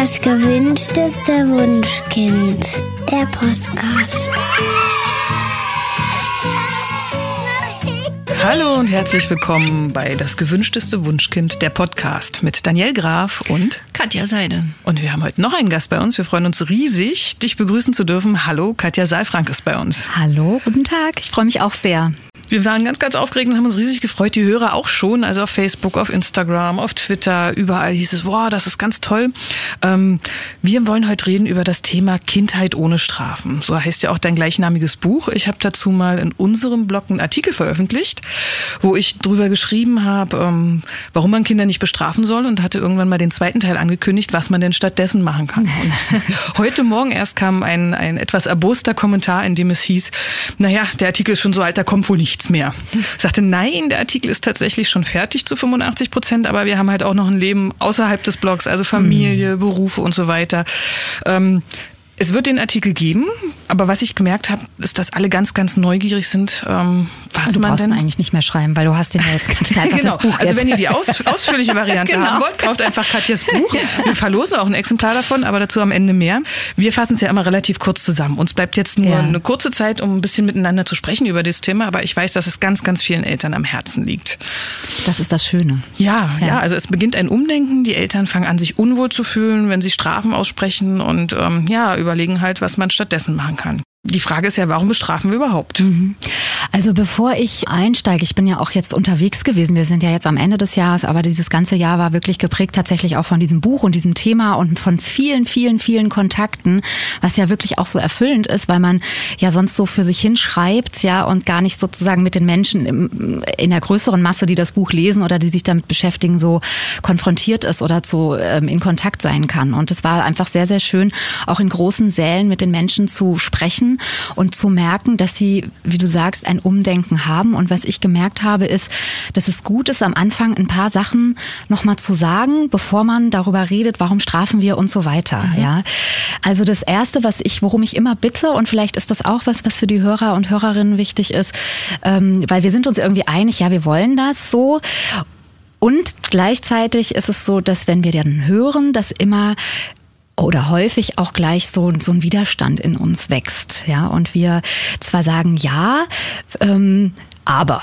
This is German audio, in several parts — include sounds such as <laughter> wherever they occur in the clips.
Das gewünschteste Wunschkind. Der Podcast. Hallo und herzlich willkommen bei Das gewünschteste Wunschkind, der Podcast mit Daniel Graf und Katja Seide. Und wir haben heute noch einen Gast bei uns. Wir freuen uns riesig, dich begrüßen zu dürfen. Hallo, Katja Saalfrank ist bei uns. Hallo, guten Tag. Ich freue mich auch sehr. Wir waren ganz, ganz aufgeregt und haben uns riesig gefreut. Die Hörer auch schon. Also auf Facebook, auf Instagram, auf Twitter, überall hieß es, wow, das ist ganz toll. Ähm, wir wollen heute reden über das Thema Kindheit ohne Strafen. So heißt ja auch dein gleichnamiges Buch. Ich habe dazu mal in unserem Blog einen Artikel veröffentlicht, wo ich drüber geschrieben habe, ähm, warum man Kinder nicht bestrafen soll und hatte irgendwann mal den zweiten Teil angekündigt, was man denn stattdessen machen kann. Und <laughs> heute Morgen erst kam ein, ein etwas erboster Kommentar, in dem es hieß, naja, der Artikel ist schon so alt, da kommt wohl nichts nichts mehr. Ich sagte, nein, der Artikel ist tatsächlich schon fertig zu 85 Prozent, aber wir haben halt auch noch ein Leben außerhalb des Blogs, also Familie, mhm. Berufe und so weiter. Ähm, es wird den Artikel geben, aber was ich gemerkt habe, ist, dass alle ganz, ganz neugierig sind, ähm, was du man brauchst denn eigentlich nicht mehr schreiben, weil du hast den ja jetzt ganz <laughs> einfach genau. das Buch Also jetzt. wenn ihr die aus, ausführliche Variante <laughs> genau. haben wollt, kauft einfach Katjas Buch. <laughs> Wir verlosen auch ein Exemplar davon, aber dazu am Ende mehr. Wir fassen es ja immer relativ kurz zusammen. Uns bleibt jetzt nur Ja. eine kurze Zeit, um ein bisschen miteinander zu sprechen über das Thema, aber ich weiß, dass es ganz, ganz vielen Eltern am Herzen liegt. Das ist das Schöne. Ja, ja, Ja. also es beginnt ein Umdenken. Die Eltern fangen an, sich unwohl zu fühlen, wenn sie Strafen aussprechen und ähm, ja, überlegen halt, was man stattdessen machen kann. Die Frage ist ja, warum bestrafen wir überhaupt? Also bevor ich einsteige, ich bin ja auch jetzt unterwegs gewesen. Wir sind ja jetzt am Ende des Jahres, aber dieses ganze Jahr war wirklich geprägt tatsächlich auch von diesem Buch und diesem Thema und von vielen, vielen, vielen Kontakten, was ja wirklich auch so erfüllend ist, weil man ja sonst so für sich hinschreibt, ja, und gar nicht sozusagen mit den Menschen im, in der größeren Masse, die das Buch lesen oder die sich damit beschäftigen, so konfrontiert ist oder zu ähm, in Kontakt sein kann. Und es war einfach sehr, sehr schön, auch in großen Sälen mit den Menschen zu sprechen und zu merken, dass sie, wie du sagst, ein Umdenken haben. Und was ich gemerkt habe, ist, dass es gut ist, am Anfang ein paar Sachen nochmal zu sagen, bevor man darüber redet, warum strafen wir und so weiter. Ja. Also das erste, was ich, worum ich immer bitte, und vielleicht ist das auch was, was für die Hörer und Hörerinnen wichtig ist, ähm, weil wir sind uns irgendwie einig, ja, wir wollen das so. Und gleichzeitig ist es so, dass wenn wir dann hören, dass immer oder häufig auch gleich so, so ein Widerstand in uns wächst, ja, und wir zwar sagen ja, ähm, aber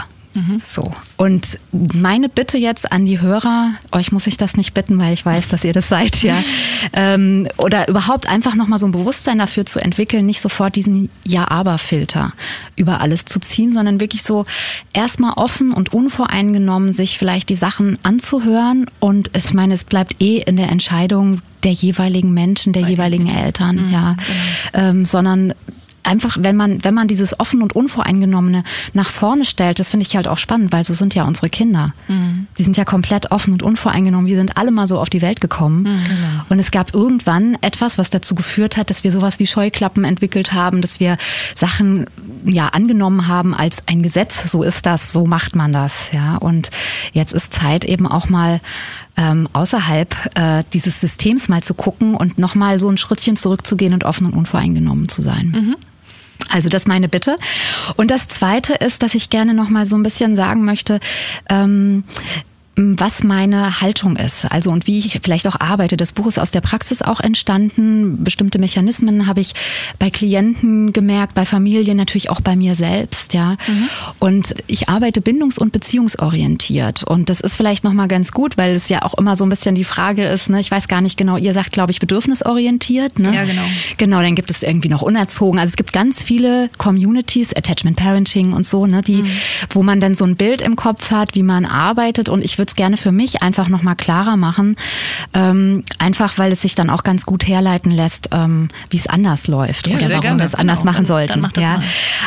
so. Und meine Bitte jetzt an die Hörer, euch muss ich das nicht bitten, weil ich weiß, dass ihr das seid, ja. <laughs> ähm, oder überhaupt einfach nochmal so ein Bewusstsein dafür zu entwickeln, nicht sofort diesen Ja-Aber-Filter über alles zu ziehen, sondern wirklich so erstmal offen und unvoreingenommen sich vielleicht die Sachen anzuhören. Und ich meine, es bleibt eh in der Entscheidung der jeweiligen Menschen, der jeweiligen Eltern, ja. Ähm, sondern einfach, wenn man, wenn man dieses offen und unvoreingenommene nach vorne stellt, das finde ich halt auch spannend, weil so sind ja unsere Kinder. Die sind ja komplett offen und unvoreingenommen. Wir sind alle mal so auf die Welt gekommen. Und es gab irgendwann etwas, was dazu geführt hat, dass wir sowas wie Scheuklappen entwickelt haben, dass wir Sachen ja angenommen haben als ein Gesetz. So ist das, so macht man das, ja. Und jetzt ist Zeit eben auch mal ähm, außerhalb äh, dieses Systems mal zu gucken und nochmal so ein Schrittchen zurückzugehen und offen und unvoreingenommen zu sein. Also das meine Bitte. Und das Zweite ist, dass ich gerne noch mal so ein bisschen sagen möchte, ähm, was meine Haltung ist, also und wie ich vielleicht auch arbeite. Das Buch ist aus der Praxis auch entstanden. Bestimmte Mechanismen habe ich bei Klienten gemerkt, bei Familien, natürlich auch bei mir selbst, ja. Und ich arbeite bindungs- und beziehungsorientiert. Und das ist vielleicht nochmal ganz gut, weil es ja auch immer so ein bisschen die Frage ist, ne, ich weiß gar nicht genau, ihr sagt, glaube ich, bedürfnisorientiert, ne? Ja, genau. Genau, dann gibt es irgendwie noch unerzogen. Also es gibt ganz viele Communities, Attachment Parenting und so, ne, die, wo man dann so ein Bild im Kopf hat, wie man arbeitet. Und ich würde es gerne für mich einfach nochmal klarer machen. Ähm, einfach weil es sich dann auch ganz gut herleiten lässt, ähm, wie es anders läuft Ja, oder warum gerne. wir es anders Genau, machen dann- sollten. dann ja. mal.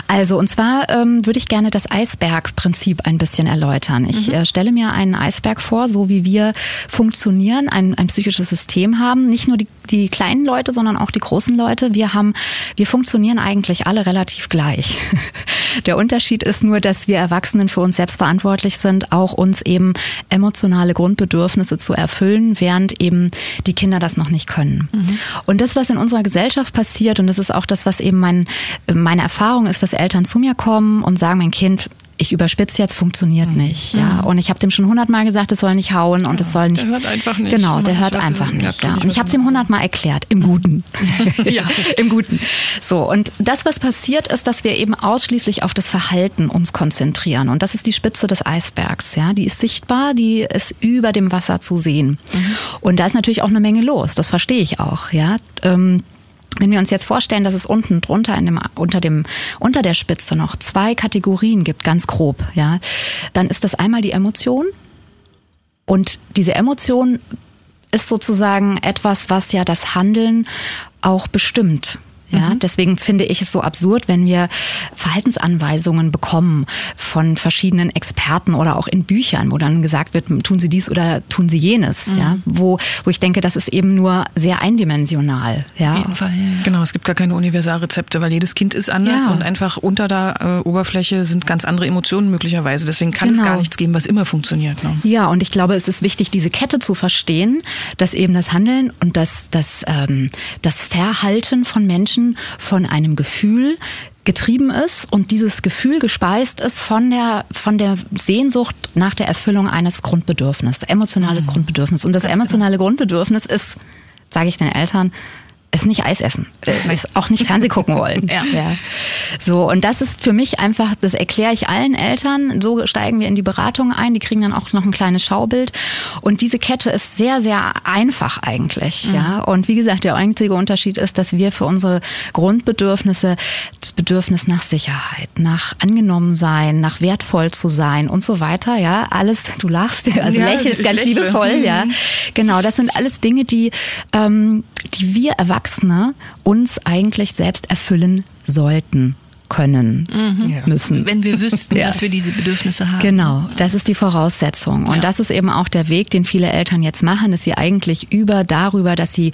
Also und zwar ähm, würde ich gerne das Eisbergprinzip ein bisschen erläutern. Ich Mhm. äh, stelle mir einen Eisberg vor, so wie wir funktionieren, ein, ein psychisches System haben. Nicht nur die, die kleinen Leute, sondern auch die großen Leute. Wir haben, wir funktionieren eigentlich alle relativ gleich. <laughs> Der Unterschied ist nur, dass wir Erwachsenen für uns selbst verantwortlich sind, auch uns eben emotionale Grundbedürfnisse zu erfüllen, während eben die Kinder das noch nicht können. Und das, was in unserer Gesellschaft passiert, und das ist auch das, was eben mein, meine Erfahrung ist, dass Eltern zu mir kommen und sagen, mein Kind, ich überspitze jetzt, funktioniert mhm. nicht. Ja, und ich habe dem schon hundertmal gesagt, es soll nicht hauen und es soll nicht. Der hört einfach nicht. Genau, der hört einfach nicht. Ja. Und ich habe es ihm hundertmal erklärt, im Guten. <laughs> ja, im Guten. So und das, was passiert, ist, dass wir eben ausschließlich auf das Verhalten uns konzentrieren und das ist die Spitze des Eisbergs. Ja, die ist sichtbar, die ist über dem Wasser zu sehen. Mhm. Und da ist natürlich auch eine Menge los. Das verstehe ich auch. Ja. Ähm, wenn wir uns jetzt vorstellen, dass es unten drunter in dem, unter dem, unter der Spitze noch zwei Kategorien gibt, ganz grob, ja, dann ist das einmal die Emotion. Und diese Emotion ist sozusagen etwas, was ja das Handeln auch bestimmt. Ja, mhm. deswegen finde ich es so absurd, wenn wir Verhaltensanweisungen bekommen von verschiedenen Experten oder auch in Büchern, wo dann gesagt wird, tun Sie dies oder tun Sie jenes. Mhm. Ja, wo, wo ich denke, das ist eben nur sehr eindimensional. Ja. Auf jeden Fall, ja. Genau, es gibt gar keine Universalrezepte, weil jedes Kind ist anders ja. und einfach unter der äh, Oberfläche sind ganz andere Emotionen möglicherweise. Deswegen kann genau. es gar nichts geben, was immer funktioniert. Ne? Ja, und ich glaube, es ist wichtig, diese Kette zu verstehen, dass eben das Handeln und das, das, ähm, das Verhalten von Menschen Menschen von einem Gefühl getrieben ist und dieses Gefühl gespeist ist von der, von der Sehnsucht nach der Erfüllung eines Grundbedürfnisses, emotionales mhm. Grundbedürfnis. Und das Ganz emotionale genau. Grundbedürfnis ist, sage ich den Eltern, ist nicht Eis essen, äh, ist auch nicht Fernseh gucken wollen. <laughs> ja. ja. So, und das ist für mich einfach, das erkläre ich allen Eltern. So steigen wir in die Beratung ein. Die kriegen dann auch noch ein kleines Schaubild. Und diese Kette ist sehr, sehr einfach eigentlich. Mhm. Ja. Und wie gesagt, der einzige Unterschied ist, dass wir für unsere Grundbedürfnisse das Bedürfnis nach Sicherheit, nach angenommen sein, nach wertvoll zu sein und so weiter, ja, alles, du lachst, <laughs> also ja, lächelst ganz lächle. liebevoll, ja. Mhm. Genau, das sind alles Dinge, die, ähm, die wir Erwachsene uns eigentlich selbst erfüllen sollten können mhm. müssen. Wenn wir wüssten, <laughs> ja. dass wir diese Bedürfnisse haben. Genau, das ist die Voraussetzung. Und ja. das ist eben auch der Weg, den viele Eltern jetzt machen, dass sie eigentlich über darüber, dass sie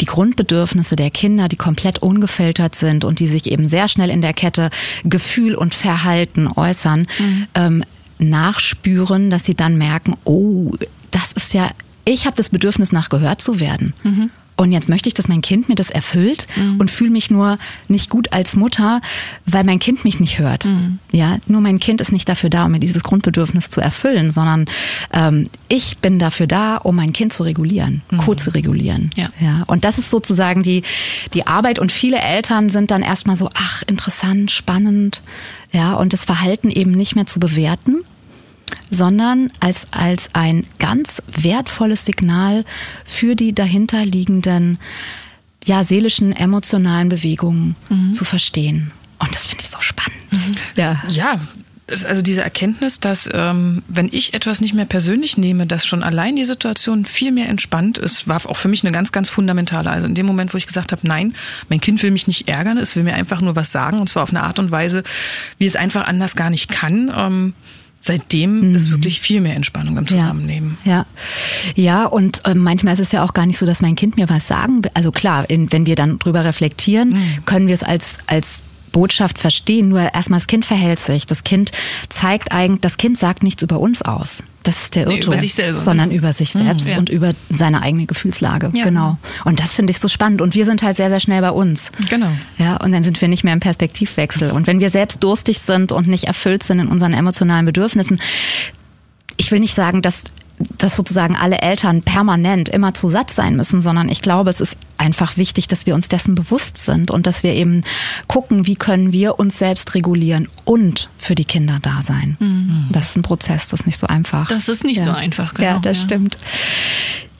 die Grundbedürfnisse der Kinder, die komplett ungefiltert sind und die sich eben sehr schnell in der Kette Gefühl und Verhalten äußern, mhm. ähm, nachspüren, dass sie dann merken, oh, das ist ja, ich habe das Bedürfnis nach gehört zu werden. Mhm. Und jetzt möchte ich, dass mein Kind mir das erfüllt mhm. und fühle mich nur nicht gut als Mutter, weil mein Kind mich nicht hört. Mhm. Ja, nur mein Kind ist nicht dafür da, um mir dieses Grundbedürfnis zu erfüllen, sondern ähm, ich bin dafür da, um mein Kind zu regulieren, mhm. co regulieren. Ja. ja. Und das ist sozusagen die, die Arbeit. Und viele Eltern sind dann erstmal so, ach, interessant, spannend. Ja, und das Verhalten eben nicht mehr zu bewerten, sondern als, als ein ganz wertvolles Signal für die dahinterliegenden ja, seelischen, emotionalen Bewegungen mhm. zu verstehen. Und das finde ich so spannend. Mhm. Ja. ja, also diese Erkenntnis, dass ähm, wenn ich etwas nicht mehr persönlich nehme, dass schon allein die Situation viel mehr entspannt ist, war auch für mich eine ganz, ganz fundamentale. Also in dem Moment, wo ich gesagt habe, nein, mein Kind will mich nicht ärgern, es will mir einfach nur was sagen und zwar auf eine Art und Weise, wie es einfach anders gar nicht kann. Ähm, seitdem mhm. ist wirklich viel mehr Entspannung im Zusammenleben. Ja, ja, ja und äh, manchmal ist es ja auch gar nicht so, dass mein Kind mir was sagen will. Also klar, in, wenn wir dann drüber reflektieren, mhm. können wir es als, als Botschaft verstehen. Nur erstmal das Kind verhält sich. Das Kind zeigt eigentlich, das Kind sagt nichts über uns aus. Das ist der Irrtum. Nee, über sich selber. Sondern über sich mhm. selbst mhm, und über seine eigene Gefühlslage. Ja. Genau. Und das finde ich so spannend. Und wir sind halt sehr, sehr schnell bei uns. Genau. Ja, und dann sind wir nicht mehr im Perspektivwechsel. Und wenn wir selbst durstig sind und nicht erfüllt sind in unseren emotionalen Bedürfnissen, ich will nicht sagen, dass dass sozusagen alle Eltern permanent immer zu Satz sein müssen, sondern ich glaube, es ist einfach wichtig, dass wir uns dessen bewusst sind und dass wir eben gucken, wie können wir uns selbst regulieren und für die Kinder da sein. Mhm. Das ist ein Prozess, das ist nicht so einfach. Das ist nicht ja. so einfach, genau. Ja, das ja. stimmt.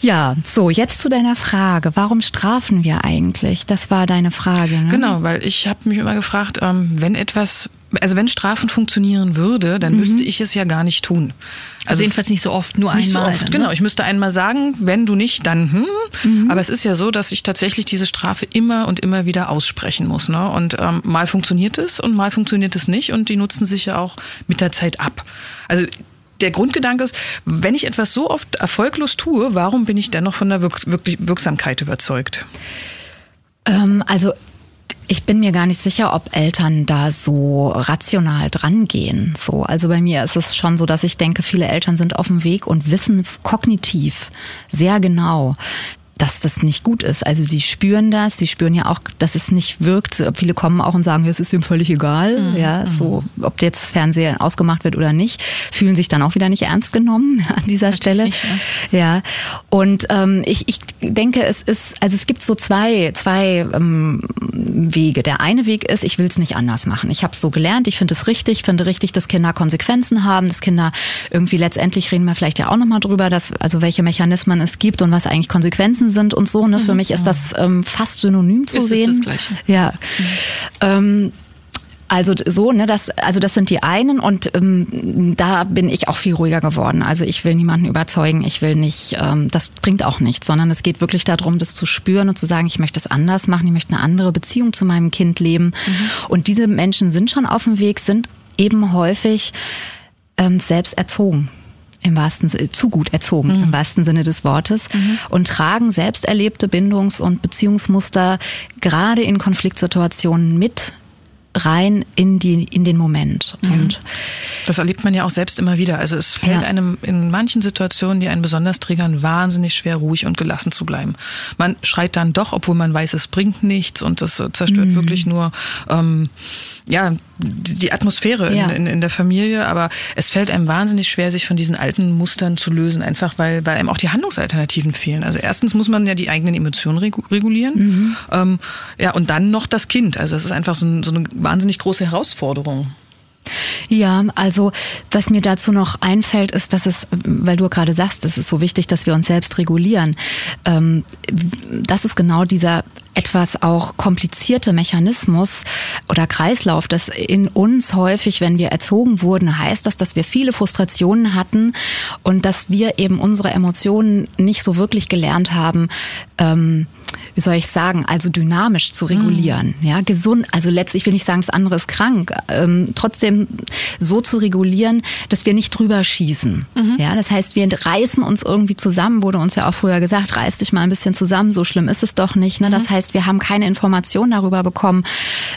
Ja, so, jetzt zu deiner Frage. Warum strafen wir eigentlich? Das war deine Frage. Ne? Genau, weil ich habe mich immer gefragt, ähm, wenn etwas also wenn Strafen funktionieren würde, dann mhm. müsste ich es ja gar nicht tun. Also, also jedenfalls nicht so oft, nur nicht einmal. So oft, dann, ne? genau. Ich müsste einmal sagen, wenn du nicht, dann hm. Mhm. Aber es ist ja so, dass ich tatsächlich diese Strafe immer und immer wieder aussprechen muss. Ne? Und ähm, mal funktioniert es und mal funktioniert es nicht und die nutzen sich ja auch mit der Zeit ab. Also der Grundgedanke ist, wenn ich etwas so oft erfolglos tue, warum bin ich dennoch von der Wirk wirklich Wirksamkeit überzeugt? Ähm, also ich bin mir gar nicht sicher, ob Eltern da so rational drangehen. So, also bei mir ist es schon so, dass ich denke, viele Eltern sind auf dem Weg und wissen kognitiv sehr genau, dass das nicht gut ist. Also sie spüren das, sie spüren ja auch, dass es nicht wirkt. Viele kommen auch und sagen, es ist ihm völlig egal, mhm. ja, so, ob jetzt das Fernsehen ausgemacht wird oder nicht, fühlen sich dann auch wieder nicht ernst genommen <laughs> an dieser Natürlich Stelle. Nicht, ja. ja. Und ähm, ich, ich denke, es ist, also es gibt so zwei, zwei ähm, Wege. Der eine Weg ist, ich will es nicht anders machen. Ich habe es so gelernt, ich finde es richtig, finde richtig, dass Kinder Konsequenzen haben, dass Kinder irgendwie letztendlich reden wir vielleicht ja auch nochmal drüber, dass also welche Mechanismen es gibt und was eigentlich Konsequenzen sind und so. Ne? Für mhm. mich ist das ähm, fast synonym zu ist sehen. Das Gleiche. Ja. Mhm. Ähm, also so, ne, das, also das sind die einen und ähm, da bin ich auch viel ruhiger geworden. Also ich will niemanden überzeugen, ich will nicht, ähm, das bringt auch nichts, sondern es geht wirklich darum, das zu spüren und zu sagen, ich möchte es anders machen, ich möchte eine andere Beziehung zu meinem Kind leben. Mhm. Und diese Menschen sind schon auf dem Weg, sind eben häufig ähm, selbst erzogen im wahrsten zu gut erzogen mhm. im wahrsten Sinne des Wortes mhm. und tragen selbst erlebte Bindungs- und Beziehungsmuster gerade in Konfliktsituationen mit rein in die in den Moment. Mhm. Und das erlebt man ja auch selbst immer wieder. Also es fällt ja. einem in manchen Situationen, die einen besonders triggern, wahnsinnig schwer, ruhig und gelassen zu bleiben. Man schreit dann doch, obwohl man weiß, es bringt nichts und es zerstört mhm. wirklich nur ähm, ja die Atmosphäre ja. in, in, in, der Familie. Aber es fällt einem wahnsinnig schwer, sich von diesen alten Mustern zu lösen, einfach weil weil einem auch die Handlungsalternativen fehlen. Also erstens muss man ja die eigenen Emotionen regulieren, mhm. ähm, ja und dann noch das Kind. Also es ist einfach so, ein, so eine wahnsinnig große Herausforderung. Ja, also was mir dazu noch einfällt, ist, dass es, weil du gerade sagst, es ist so wichtig, dass wir uns selbst regulieren. Ähm, das ist genau dieser etwas auch komplizierte Mechanismus oder Kreislauf, das in uns häufig, wenn wir erzogen wurden, heißt das, dass wir viele Frustrationen hatten und dass wir eben unsere Emotionen nicht so wirklich gelernt haben, ähm, wie soll ich sagen, also dynamisch zu regulieren. Mhm. Ja, gesund, also letztlich will ich sagen, das andere ist krank. Ähm, trotzdem so zu regulieren, dass wir nicht drüber schießen. Mhm. Ja, das heißt, wir reißen uns irgendwie zusammen, wurde uns ja auch früher gesagt, reiß dich mal ein bisschen zusammen, so schlimm ist es doch nicht. Ne? Das mhm. heißt, wir haben keine Information darüber bekommen,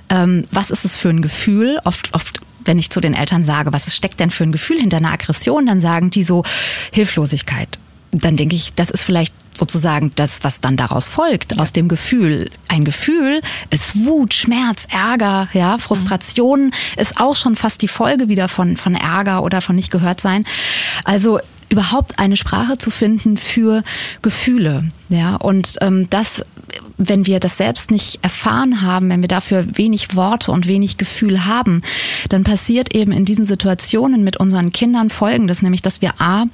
ähm, was ist es für ein Gefühl. Oft, oft wenn ich zu den Eltern sage, was steckt denn für ein Gefühl hinter einer Aggression, dann sagen die so Hilflosigkeit. Dann denke ich, das ist vielleicht sozusagen das, was dann daraus folgt, ja. aus dem Gefühl. Ein Gefühl ist Wut, Schmerz, Ärger, ja, Frustration mhm. ist auch schon fast die Folge wieder von, von Ärger oder von nicht gehört sein. Also überhaupt eine Sprache zu finden für Gefühle. Ja, und ähm, das, wenn wir das selbst nicht erfahren haben, wenn wir dafür wenig Worte und wenig Gefühl haben, dann passiert eben in diesen Situationen mit unseren Kindern Folgendes, nämlich dass wir A,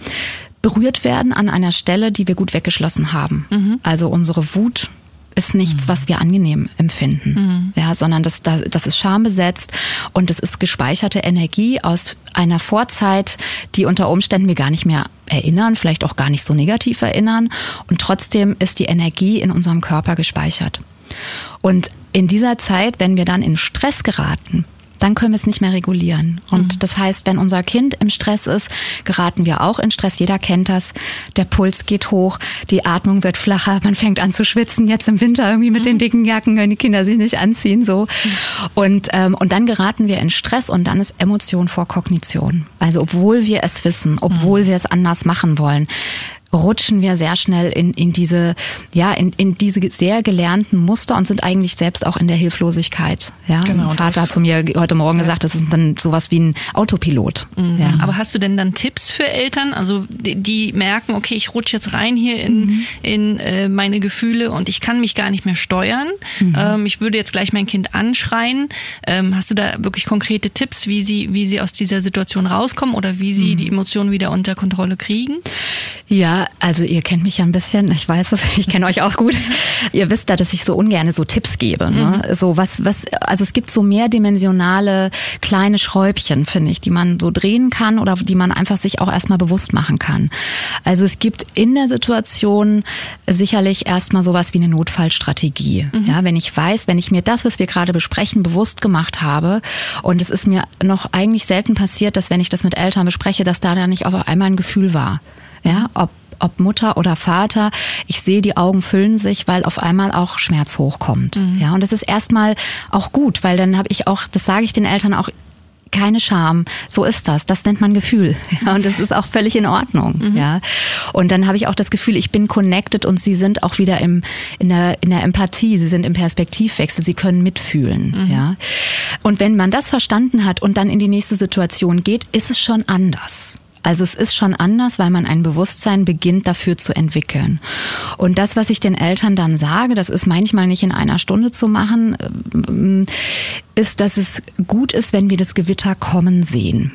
berührt werden an einer Stelle, die wir gut weggeschlossen haben. Mhm. Also unsere Wut ist nichts, mhm. was wir angenehm empfinden, mhm. ja, sondern das, das, das ist schambesetzt und das ist gespeicherte Energie aus einer Vorzeit, die unter Umständen wir gar nicht mehr erinnern, vielleicht auch gar nicht so negativ erinnern und trotzdem ist die Energie in unserem Körper gespeichert. Und in dieser Zeit, wenn wir dann in Stress geraten, dann können wir es nicht mehr regulieren. Und mhm. das heißt, wenn unser Kind im Stress ist, geraten wir auch in Stress. Jeder kennt das. Der Puls geht hoch, die Atmung wird flacher, man fängt an zu schwitzen. Jetzt im Winter irgendwie mit mhm. den dicken Jacken, wenn die Kinder sich nicht anziehen, so. Mhm. Und, ähm, und dann geraten wir in Stress und dann ist Emotion vor Kognition. Also obwohl wir es wissen, obwohl mhm. wir es anders machen wollen, rutschen wir sehr schnell in, in diese, ja, in, in diese sehr gelernten Muster und sind eigentlich selbst auch in der Hilflosigkeit. Ja, genau, mein Vater hat zu mir heute Morgen ja. gesagt, das ist dann sowas wie ein Autopilot. Mhm. Ja. Aber hast du denn dann Tipps für Eltern, also die, die merken, okay, ich rutsche jetzt rein hier in, mhm. in äh, meine Gefühle und ich kann mich gar nicht mehr steuern. Mhm. Ähm, ich würde jetzt gleich mein Kind anschreien. Ähm, hast du da wirklich konkrete Tipps, wie sie, wie sie aus dieser Situation rauskommen oder wie sie mhm. die Emotionen wieder unter Kontrolle kriegen? Ja, also ihr kennt mich ja ein bisschen, ich weiß es, <laughs> ich kenne euch auch gut. ihr wisst da, dass ich so ungern so Tipps gebe. Ne? Mhm. So was, was, also es gibt so mehrdimensionale kleine Schräubchen, finde ich, die man so drehen kann oder die man einfach sich auch erstmal bewusst machen kann. Also es gibt in der Situation sicherlich erstmal sowas wie eine Notfallstrategie. Mhm. Ja, wenn ich weiß, wenn ich mir das, was wir gerade besprechen, bewusst gemacht habe und es ist mir noch eigentlich selten passiert, dass wenn ich das mit Eltern bespreche, dass da dann nicht auf einmal ein Gefühl war ja, ob ob Mutter oder Vater, ich sehe, die Augen füllen sich, weil auf einmal auch Schmerz hochkommt. Mhm. Ja, und das ist erstmal auch gut, weil dann habe ich auch, das sage ich den Eltern auch keine Scham. So ist das. Das nennt man Gefühl. <laughs> Ja, und das ist auch völlig in Ordnung. Mhm. Ja. Und dann habe ich auch das Gefühl, ich bin connected und sie sind auch wieder im, in, der, in der Empathie, sie sind im Perspektivwechsel, sie können mitfühlen. Mhm. Ja. Und wenn man das verstanden hat und dann in die nächste Situation geht, ist es schon anders. Also es ist schon anders, weil man ein Bewusstsein beginnt dafür zu entwickeln. Und das, was ich den Eltern dann sage, das ist manchmal nicht in einer Stunde zu machen, ähm, ist, dass es gut ist, wenn wir das Gewitter kommen sehen.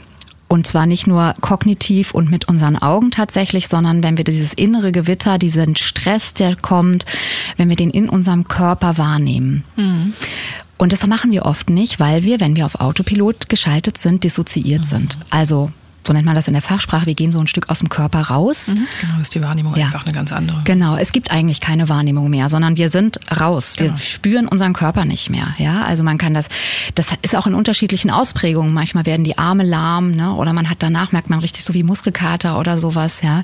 Und zwar nicht nur kognitiv und mit unseren Augen tatsächlich, sondern wenn wir dieses innere Gewitter, diesen Stress, der kommt, wenn wir den in unserem Körper wahrnehmen. Mhm. Und das machen wir oft nicht, weil wir, wenn wir auf Autopilot geschaltet sind, dissoziiert mhm. sind. Also so nennt man das in der Fachsprache, wir gehen so ein Stück aus dem Körper raus. Mhm. Genau, ist die Wahrnehmung ja. einfach eine ganz andere. Genau, es gibt eigentlich keine Wahrnehmung mehr, sondern wir sind raus. Genau. Wir spüren unseren Körper nicht mehr. Ja, also man kann das, das ist auch in unterschiedlichen Ausprägungen. Manchmal werden die Arme lahm, ne? oder man hat danach merkt man richtig so wie Muskelkater oder sowas. Ja,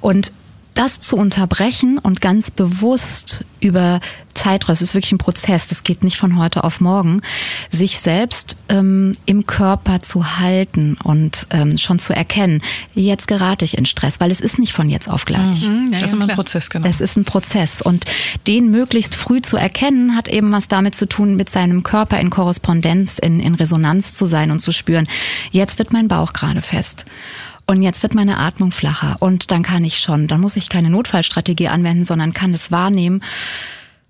und das zu unterbrechen und ganz bewusst über Zeitraum, es ist wirklich ein Prozess, das geht nicht von heute auf morgen, sich selbst ähm, im Körper zu halten und ähm, schon zu erkennen, jetzt gerate ich in Stress, weil es ist nicht von jetzt auf gleich. Mhm, ja, das ist immer ein Prozess, genau. Es ist ein Prozess und den möglichst früh zu erkennen, hat eben was damit zu tun, mit seinem Körper in Korrespondenz, in, in Resonanz zu sein und zu spüren, jetzt wird mein Bauch gerade fest. Und jetzt wird meine Atmung flacher und dann kann ich schon, dann muss ich keine Notfallstrategie anwenden, sondern kann es wahrnehmen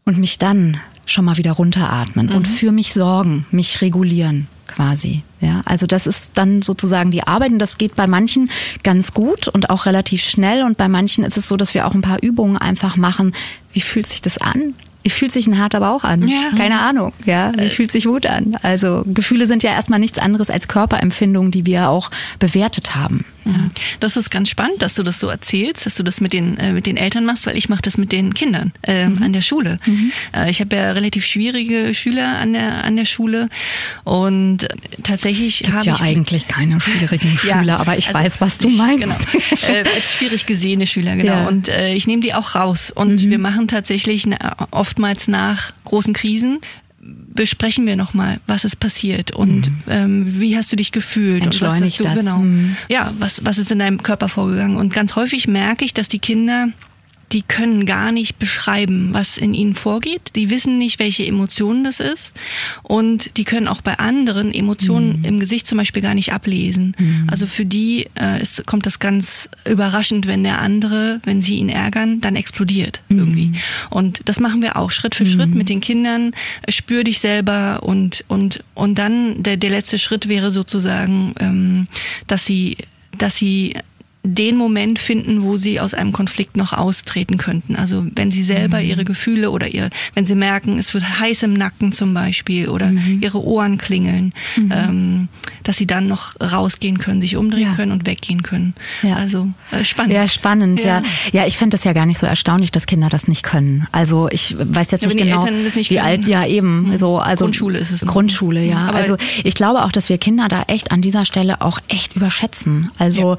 und mich dann schon mal wieder runteratmen mhm. und für mich sorgen, mich regulieren quasi. Ja, also das ist dann sozusagen die Arbeit und das geht bei manchen ganz gut und auch relativ schnell und bei manchen ist es so, dass wir auch ein paar Übungen einfach machen. Wie fühlt sich das an? wie fühlt sich ein harter Bauch an? Ja. Keine Ahnung, ja. Wie fühlt sich Wut an? Also Gefühle sind ja erstmal nichts anderes als Körperempfindungen, die wir auch bewertet haben. Ja. Mhm. Das ist ganz spannend, dass du das so erzählst, dass du das mit den äh, mit den Eltern machst, weil ich mache das mit den Kindern äh, mhm. an der Schule. Mhm. Äh, ich habe ja relativ schwierige Schüler an der an der Schule und tatsächlich habe ja ich eigentlich keine <laughs> schwierigen Schüler, ja, aber ich also weiß, was du meinst. Genau. äh, als schwierig gesehene Schüler genau. Ja. Und äh, ich nehme die auch raus und mhm. wir machen tatsächlich eine, oftmals nach großen Krisen besprechen wir nochmal, was ist passiert und mhm. ähm, wie hast du dich gefühlt Entschleunigt und was hast du, das. genau, mhm. ja, was, was ist in deinem Körper vorgegangen und ganz häufig merke ich, dass die Kinder die können gar nicht beschreiben, was in ihnen vorgeht. Die wissen nicht, welche Emotionen das ist. Und die können auch bei anderen Emotionen mhm. im Gesicht zum Beispiel gar nicht ablesen. Mhm. Also für die äh, ist, kommt das ganz überraschend, wenn der andere, wenn sie ihn ärgern, dann explodiert mhm. irgendwie. Und das machen wir auch Schritt für Schritt mhm. mit den Kindern. Spür dich selber und, und, und dann der, der letzte Schritt wäre sozusagen, ähm, dass sie dass sie den Moment finden, wo sie aus einem Konflikt noch austreten könnten. Also wenn sie selber mhm. ihre Gefühle oder ihr, wenn sie merken, es wird heiß im Nacken zum Beispiel oder mhm. ihre Ohren klingeln, mhm. ähm, dass sie dann noch rausgehen können, sich umdrehen ja. können und weggehen können. Ja. Also äh, spannend. Ja, spannend, ja. Ja, ja ich finde das ja gar nicht so erstaunlich, dass Kinder das nicht können. Also ich weiß jetzt ja, nicht genau, nicht wie können. alt, ja eben, mhm. so also Grundschule ist es. Noch. Grundschule, ja. Aber also ich glaube auch, dass wir Kinder da echt an dieser Stelle auch echt überschätzen. Also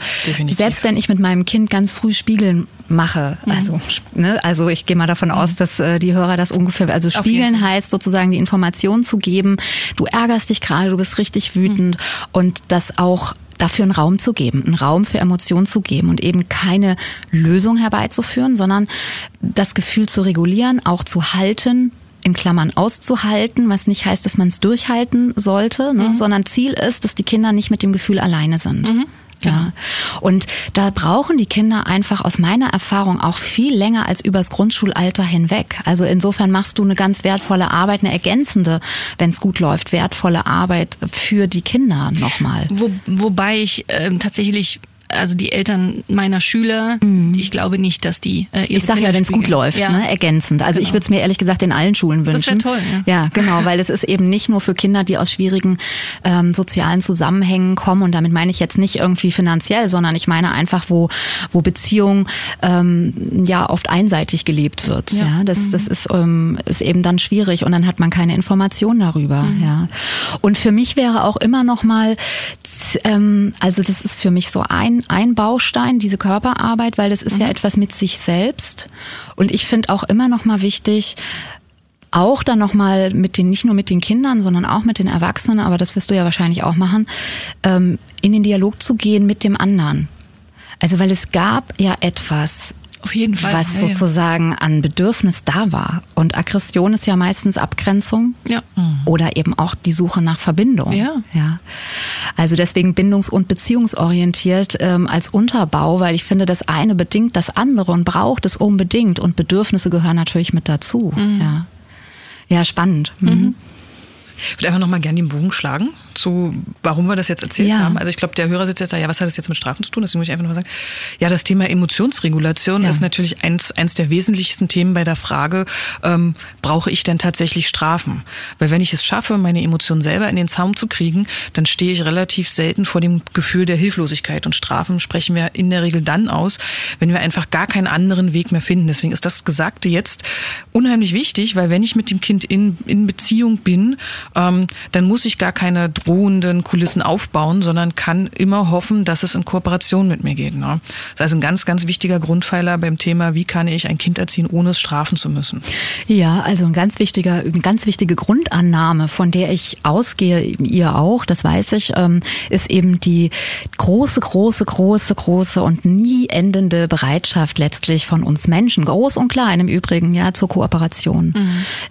selbst selbst wenn ich mit meinem Kind ganz früh Spiegeln mache, mhm. also ne, also ich gehe mal davon mhm. aus, dass äh, die Hörer das ungefähr, also Spiegeln heißt sozusagen die Information zu geben, du ärgerst dich gerade, du bist richtig wütend mhm. und das auch dafür einen Raum zu geben, einen Raum für Emotionen zu geben und eben keine Lösung herbeizuführen, sondern das Gefühl zu regulieren, auch zu halten, in Klammern auszuhalten, was nicht heißt, dass man es durchhalten sollte, ne, mhm. sondern Ziel ist, dass die Kinder nicht mit dem Gefühl alleine sind. Mhm. Ja. Und da brauchen die Kinder einfach aus meiner Erfahrung auch viel länger als übers Grundschulalter hinweg. Also insofern machst du eine ganz wertvolle Arbeit, eine ergänzende, wenn es gut läuft, wertvolle Arbeit für die Kinder nochmal. Wo, wobei ich äh, tatsächlich also die Eltern meiner Schüler, mhm. ich glaube nicht, dass die äh, Ich sage ja, wenn es gut läuft, ja. ne, ergänzend. Also genau. ich würde es mir ehrlich gesagt in allen Schulen wünschen. Das wäre toll. Ja. ja, genau, weil es ist eben nicht nur für Kinder, die aus schwierigen ähm, sozialen Zusammenhängen kommen und damit meine ich jetzt nicht irgendwie finanziell, sondern ich meine einfach, wo wo Beziehung ähm, ja oft einseitig gelebt wird. Ja, ja das mhm. das ist ähm, ist eben dann schwierig und dann hat man keine Information darüber. Mhm. Ja, und für mich wäre auch immer noch mal, ähm, also das ist für mich so ein ein, Baustein, diese Körperarbeit, weil das ist mhm. ja etwas mit sich selbst. Und ich finde auch immer noch mal wichtig, auch dann nochmal mit den, nicht nur mit den Kindern, sondern auch mit den Erwachsenen, aber das wirst du ja wahrscheinlich auch machen, ähm, in den Dialog zu gehen mit dem anderen. Also weil es gab ja etwas, Auf jeden Fall. was Ja, ja. sozusagen an Bedürfnis da war. Und Aggression ist ja meistens Abgrenzung Ja. oder eben auch die Suche nach Verbindung. Ja. ja. Also deswegen bindungs- und beziehungsorientiert ähm, als Unterbau, weil ich finde, das eine bedingt das andere und braucht es unbedingt und Bedürfnisse gehören natürlich mit dazu. Ja. Ja, spannend. Mhm. Ich würde einfach nochmal gerne den Bogen schlagen zu, warum wir das jetzt erzählt Ja. haben. Also ich glaube, der Hörer sitzt jetzt da, ja, was hat das jetzt mit Strafen zu tun? Deswegen muss ich einfach nochmal sagen, ja, das Thema Emotionsregulation Ja. ist natürlich eins, eins der wesentlichsten Themen bei der Frage, ähm, brauche ich denn tatsächlich Strafen? Weil wenn ich es schaffe, meine Emotionen selber in den Zaum zu kriegen, dann stehe ich relativ selten vor dem Gefühl der Hilflosigkeit. Und Strafen sprechen wir in der Regel dann aus, wenn wir einfach gar keinen anderen Weg mehr finden. Deswegen ist das Gesagte jetzt unheimlich wichtig, weil wenn ich mit dem Kind in, in Beziehung bin, ähm, dann muss ich gar keine drohenden Kulissen aufbauen, sondern kann immer hoffen, dass es in Kooperation mit mir geht. Ne? Das ist also ein ganz, ganz wichtiger Grundpfeiler beim Thema, wie kann ich ein Kind erziehen, ohne es strafen zu müssen. Ja, also ein ganz wichtiger, eine ganz wichtige Grundannahme, von der ich ausgehe, ihr auch, das weiß ich, ähm, ist eben die große, große, große, große und nie endende Bereitschaft letztlich von uns Menschen, groß und klein im Übrigen, ja, zur Kooperation.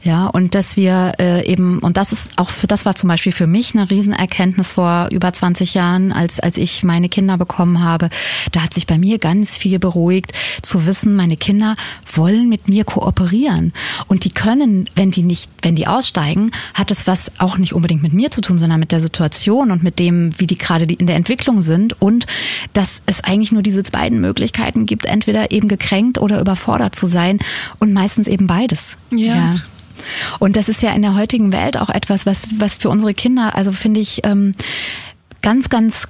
Ja, und dass wir äh, eben, und das ist auch für, das war zum Beispiel für mich eine Riesenerkenntnis vor über 20 Jahren, als, als ich meine Kinder bekommen habe. Da hat sich bei mir ganz viel beruhigt, zu wissen, meine Kinder wollen mit mir kooperieren. Und die können, wenn die nicht, wenn die aussteigen, hat es was auch nicht unbedingt mit mir zu tun, sondern mit der Situation und mit dem, wie die gerade in der Entwicklung sind. Und dass es eigentlich nur diese beiden Möglichkeiten gibt, entweder eben gekränkt oder überfordert zu sein und meistens eben beides. Ja. Und das ist ja in der heutigen Welt auch etwas, was, was für unsere Kinder, also finde ich, ähm, ganz, ganz,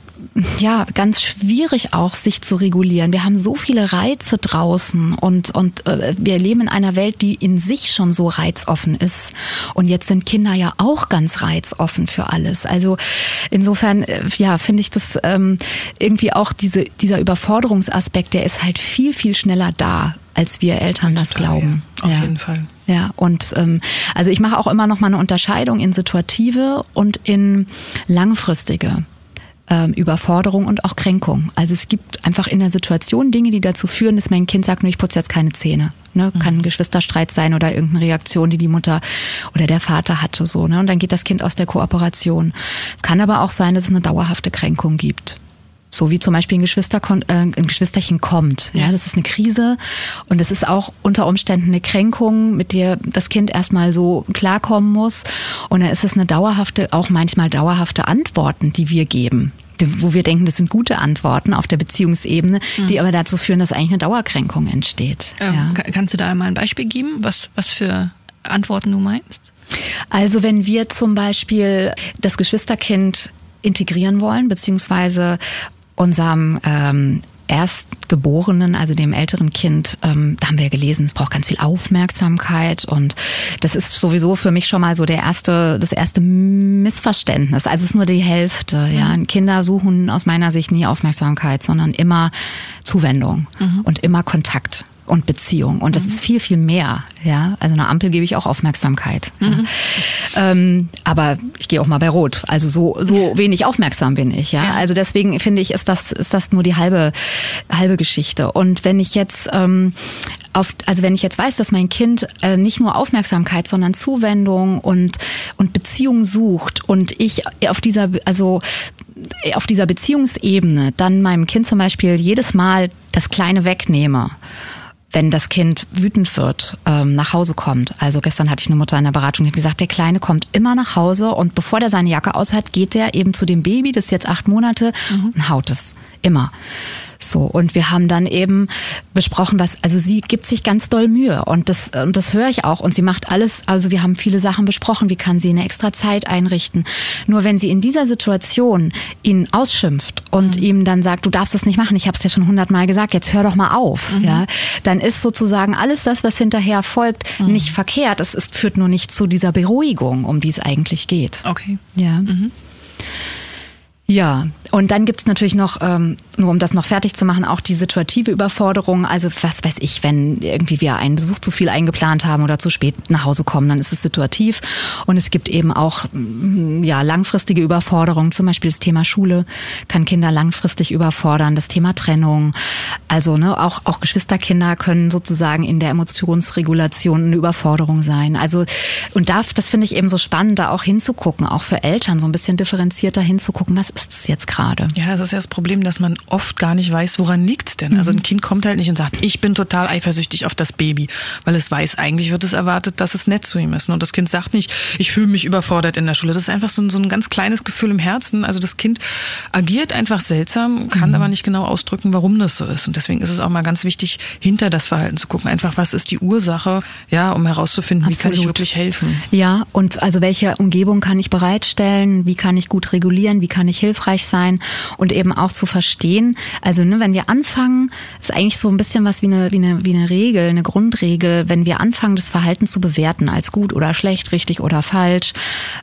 ja, ganz schwierig auch, sich zu regulieren. Wir haben so viele Reize draußen und, und äh, wir leben in einer Welt, die in sich schon so reizoffen ist. Und jetzt sind Kinder ja auch ganz reizoffen für alles. Also insofern, äh, ja, finde ich das ähm, irgendwie auch diese, dieser Überforderungsaspekt, der ist halt viel, viel schneller da, als wir Eltern das Total, glauben. ja. Auf Ja. jeden Fall. Ja, und ähm, also ich mache auch immer noch mal eine Unterscheidung in situative und in langfristige ähm, Überforderung und auch Kränkung. Also es gibt einfach in der Situation Dinge, die dazu führen, dass mein Kind sagt, nur ich putze jetzt keine Zähne. Ne? Kann ein Geschwisterstreit sein oder irgendeine Reaktion, die die Mutter oder der Vater hatte. so. Ne? Und dann geht das Kind aus der Kooperation. Es kann aber auch sein, dass es eine dauerhafte Kränkung gibt. So wie zum Beispiel ein, Geschwister, äh, ein Geschwisterchen kommt. Ja, das ist eine Krise und das ist auch unter Umständen eine Kränkung, mit der das Kind erstmal so klarkommen muss. Und dann ist es eine dauerhafte, auch manchmal dauerhafte Antworten, die wir geben. Wo wir denken, das sind gute Antworten auf der Beziehungsebene, die aber dazu führen, dass eigentlich eine Dauerkränkung entsteht. Ähm, ja. kann- Kannst du da mal ein Beispiel geben, was, was für Antworten du meinst? Also wenn wir zum Beispiel das Geschwisterkind integrieren wollen, beziehungsweise unserem ähm, Erstgeborenen, also dem älteren Kind, ähm, da haben wir ja gelesen, es braucht ganz viel Aufmerksamkeit und das ist sowieso für mich schon mal so der erste, das erste Missverständnis. Also es ist nur die Hälfte. Ja, Kinder suchen aus meiner Sicht nie Aufmerksamkeit, sondern immer Zuwendung und immer Kontakt und Beziehung. Und das ist viel, viel mehr. Ja, also einer Ampel gebe ich auch Aufmerksamkeit. Ja. Ähm, aber ich gehe auch mal bei Rot. Also so, so wenig aufmerksam bin ich. Ja, Ja. also deswegen finde ich, ist das, ist das nur die halbe, halbe Geschichte. Und wenn ich jetzt, ähm, auf, also wenn ich jetzt weiß, dass mein Kind äh, nicht nur Aufmerksamkeit, sondern Zuwendung und, und Beziehung sucht und ich auf dieser, also auf dieser Beziehungsebene dann meinem Kind zum Beispiel jedes Mal das Kleine wegnehme, wenn das Kind wütend wird, ähm, nach Hause kommt. Also gestern hatte ich eine Mutter in der Beratung, die hat gesagt, der Kleine kommt immer nach Hause und bevor der seine Jacke aus hat, geht der eben zu dem Baby, das ist jetzt acht Monate, und haut es. Immer. So, und wir haben dann eben besprochen, was, also sie gibt sich ganz doll Mühe und das, und das höre ich auch und sie macht alles, also wir haben viele Sachen besprochen, wie kann sie eine extra Zeit einrichten. Nur wenn sie in dieser Situation ihn ausschimpft und ihm dann sagt, du darfst das nicht machen, ich habe es dir schon hundertmal gesagt, jetzt hör doch mal auf, ja, dann ist sozusagen alles das, was hinterher folgt, nicht verkehrt. Es ist, führt nur nicht zu dieser Beruhigung, um die es eigentlich geht. Okay. Ja. Ja, und dann gibt's natürlich noch, ähm, nur um das noch fertig zu machen, auch die situative Überforderung. Also was weiß ich, wenn irgendwie wir einen Besuch zu viel eingeplant haben oder zu spät nach Hause kommen, dann ist es situativ. Und es gibt eben auch mm, ja langfristige Überforderungen, zum Beispiel das Thema Schule kann Kinder langfristig überfordern, das Thema Trennung. Also ne, auch, auch Geschwisterkinder können sozusagen in der Emotionsregulation eine Überforderung sein. Also und da, das finde ich eben so spannend, da auch hinzugucken, auch für Eltern so ein bisschen differenzierter hinzugucken, was ist es jetzt gerade? Ja, das ist ja das Problem, dass man oft gar nicht weiß, woran liegt's denn. Also ein Kind kommt halt nicht und sagt, ich bin total eifersüchtig auf das Baby, weil es weiß, eigentlich wird es erwartet, dass es nett zu ihm ist. Und das Kind sagt nicht, ich fühle mich überfordert in der Schule. Das ist einfach so ein, so ein ganz kleines Gefühl im Herzen. Also das Kind agiert einfach seltsam, kann mhm. aber nicht genau ausdrücken, warum das so ist. Und deswegen ist es auch mal ganz wichtig, hinter das Verhalten zu gucken. Einfach, was ist die Ursache, ja, um herauszufinden, Absolut. wie kann ich wirklich helfen. Ja, und also welche Umgebung kann ich bereitstellen? Wie kann ich gut regulieren? Wie kann ich hilfreich sein? Und eben auch zu verstehen, also ne, wenn wir anfangen, ist eigentlich so ein bisschen was wie eine, wie eine, wie eine Regel, eine Grundregel, wenn wir anfangen, das Verhalten zu bewerten als gut oder schlecht, richtig oder falsch,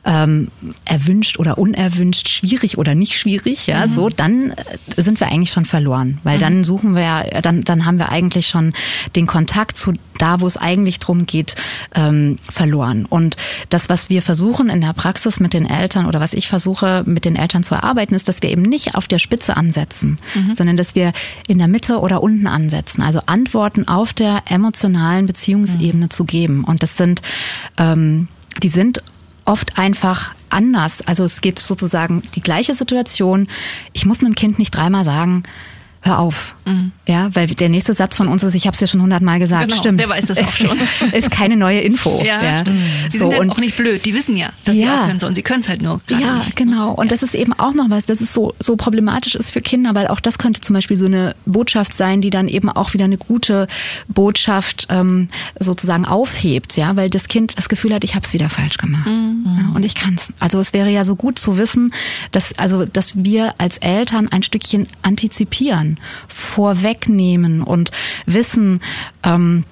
ähm, erwünscht oder unerwünscht, schwierig oder nicht schwierig, ja, mhm. so, dann äh, sind wir eigentlich schon verloren, weil mhm. dann suchen wir, dann, dann haben wir eigentlich schon den Kontakt zu da, wo es eigentlich drum geht, ähm, verloren. Und das, was wir versuchen in der Praxis mit den Eltern oder was ich versuche mit den Eltern zu erarbeiten, ist, dass wir eben nicht auf der Spitze ansetzen, mhm. sondern dass wir in der Mitte oder unten ansetzen. Also Antworten auf der emotionalen Beziehungsebene mhm. zu geben. Und das sind, ähm, die sind oft einfach anders. Also es geht sozusagen die gleiche Situation. Ich muss einem Kind nicht dreimal sagen, hör auf. Mhm. Ja, weil der nächste Satz von uns ist, ich habe es ja schon hundertmal gesagt, genau, stimmt. Der weiß das auch schon. <laughs> ist keine neue Info. Ja, ja. Stimmt. Die so, sind halt auch nicht blöd, die wissen ja, dass ja. sie aufhören sollen. Sie können es halt nur. Ja, nicht. genau. Und ja. das ist eben auch noch was, das ist so, so problematisch ist für Kinder, weil auch das könnte zum Beispiel so eine Botschaft sein, die dann eben auch wieder eine gute Botschaft ähm, sozusagen aufhebt, ja, weil das Kind das Gefühl hat, ich habe es wieder falsch gemacht. Mhm. Ja, und ich kann es. Also es wäre ja so gut zu wissen, dass, also, dass wir als Eltern ein Stückchen antizipieren vor vorwegnehmen und wissen, ähm,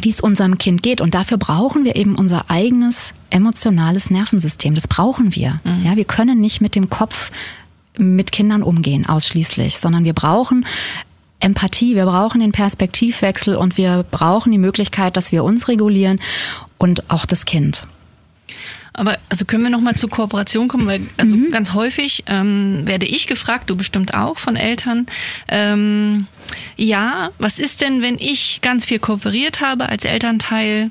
wie es unserem Kind geht. Und dafür brauchen wir eben unser eigenes emotionales Nervensystem. Das brauchen wir. Mhm. Ja, wir können nicht mit dem Kopf mit Kindern umgehen ausschließlich, sondern wir brauchen Empathie, wir brauchen den Perspektivwechsel und wir brauchen die Möglichkeit, dass wir uns regulieren und auch das Kind. Aber also können wir noch mal zur Kooperation kommen, weil also mhm. ganz häufig ähm, werde ich gefragt, du bestimmt auch von Eltern, ähm, ja, was ist denn, wenn ich ganz viel kooperiert habe als Elternteil?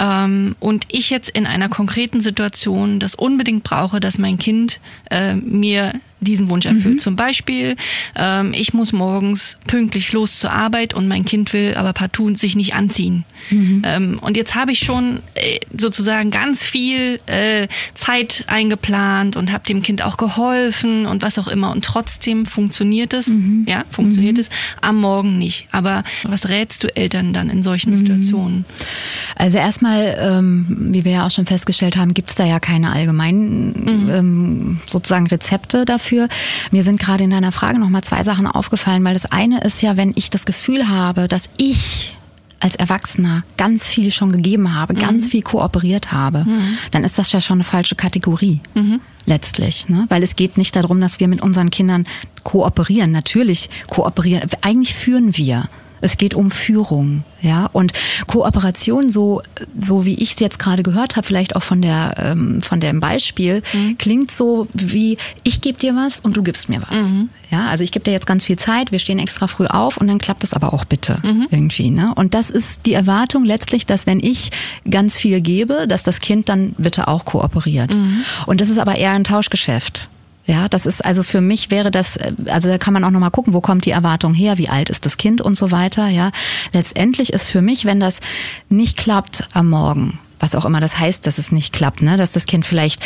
ähm, und ich jetzt in einer konkreten Situation das unbedingt brauche, dass mein Kind äh, mir diesen Wunsch erfüllt. Mhm. Zum Beispiel, ähm, ich muss morgens pünktlich los zur Arbeit und mein Kind will aber partout sich nicht anziehen. Mhm. Ähm, und jetzt habe ich schon äh, sozusagen ganz viel äh, Zeit eingeplant und habe dem Kind auch geholfen und was auch immer. Und trotzdem funktioniert es, mhm. ja, funktioniert mhm. es am Morgen nicht. Aber was rätst du Eltern dann in solchen mhm. Situationen? Also erstmal, ähm, wie wir ja auch schon festgestellt haben, gibt es da ja keine allgemeinen mhm. ähm, sozusagen Rezepte dafür dafür. Mir sind gerade in deiner Frage nochmal zwei Sachen aufgefallen, weil das eine ist ja, wenn ich das Gefühl habe, dass ich als Erwachsener ganz viel schon gegeben habe, mhm. ganz viel kooperiert habe, mhm. dann ist das ja schon eine falsche Kategorie. Mhm. Letztlich, ne? weil es geht nicht darum, dass wir mit unseren Kindern kooperieren. Natürlich kooperieren. Eigentlich führen wir. Es geht um Führung, ja und Kooperation so so wie ich es jetzt gerade gehört habe, vielleicht auch von der ähm, von dem Beispiel mhm. klingt so wie ich gebe dir was und du gibst mir was. Mhm. Ja, also ich gebe dir jetzt ganz viel Zeit, wir stehen extra früh auf und dann klappt das aber auch bitte mhm. irgendwie. Ne? Und das ist die Erwartung letztlich, dass wenn ich ganz viel gebe, dass das Kind dann bitte auch kooperiert. Mhm. Und das ist aber eher ein Tauschgeschäft. Ja, das ist also für mich wäre das, also da kann man auch nochmal gucken, wo kommt die Erwartung her, wie alt ist das Kind und so weiter. Ja, letztendlich ist für mich, wenn das nicht klappt am Morgen, was auch immer das heißt, dass es nicht klappt, ne, dass das Kind vielleicht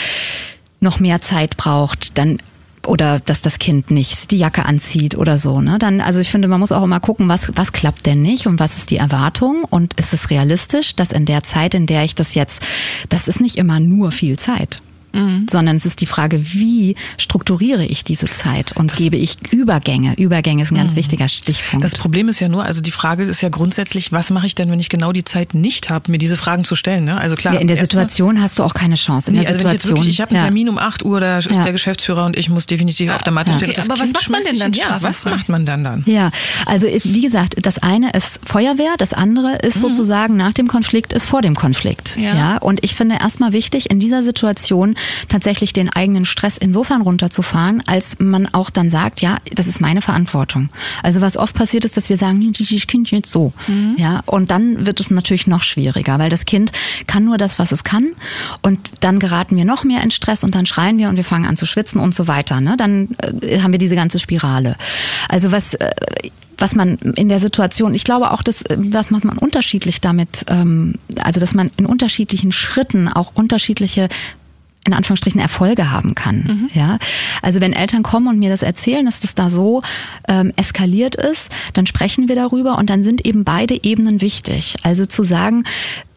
noch mehr Zeit braucht, dann oder dass das Kind nicht die Jacke anzieht oder so, ne? Dann, also ich finde, man muss auch immer gucken, was, was klappt denn nicht und was ist die Erwartung und ist es realistisch, dass in der Zeit, in der ich das jetzt, das ist nicht immer nur viel Zeit. Mhm. sondern es ist die Frage, wie strukturiere ich diese Zeit und das gebe ich Übergänge. Übergänge ist ein ganz mhm. wichtiger Stichpunkt. Das Problem ist ja nur, also die Frage ist ja grundsätzlich, was mache ich denn, wenn ich genau die Zeit nicht habe, mir diese Fragen zu stellen? Ne? Also klar. Ja, in der Situation hast du auch keine Chance. In nee, der also Situation. Ich, wirklich, ich habe einen ja. Termin um 8 Uhr, da ist ja. der Geschäftsführer und ich muss definitiv auf der Matte stehen. Okay, aber was macht man denn dann? Ja, was macht man dann dann? Ja, also ist, wie gesagt, das eine ist Feuerwehr, das andere ist mhm. sozusagen nach dem Konflikt, ist vor dem Konflikt. Ja. ja. Und ich finde erstmal wichtig, in dieser Situation tatsächlich den eigenen Stress insofern runterzufahren, als man auch dann sagt, ja, das ist meine Verantwortung. Also was oft passiert ist, dass wir sagen, ich Kind jetzt so. Mhm. Ja, und dann wird es natürlich noch schwieriger, weil das Kind kann nur das, was es kann. Und dann geraten wir noch mehr in Stress und dann schreien wir und wir fangen an zu schwitzen und so weiter. Ne? Dann äh, haben wir diese ganze Spirale. Also was äh, was man in der Situation, ich glaube auch, dass das macht man unterschiedlich damit, ähm, also dass man in unterschiedlichen Schritten auch unterschiedliche in Anführungsstrichen Erfolge haben kann. Mhm. Ja, also wenn Eltern kommen und mir das erzählen, dass das da so ähm, eskaliert ist, dann sprechen wir darüber und dann sind eben beide Ebenen wichtig. Also zu sagen,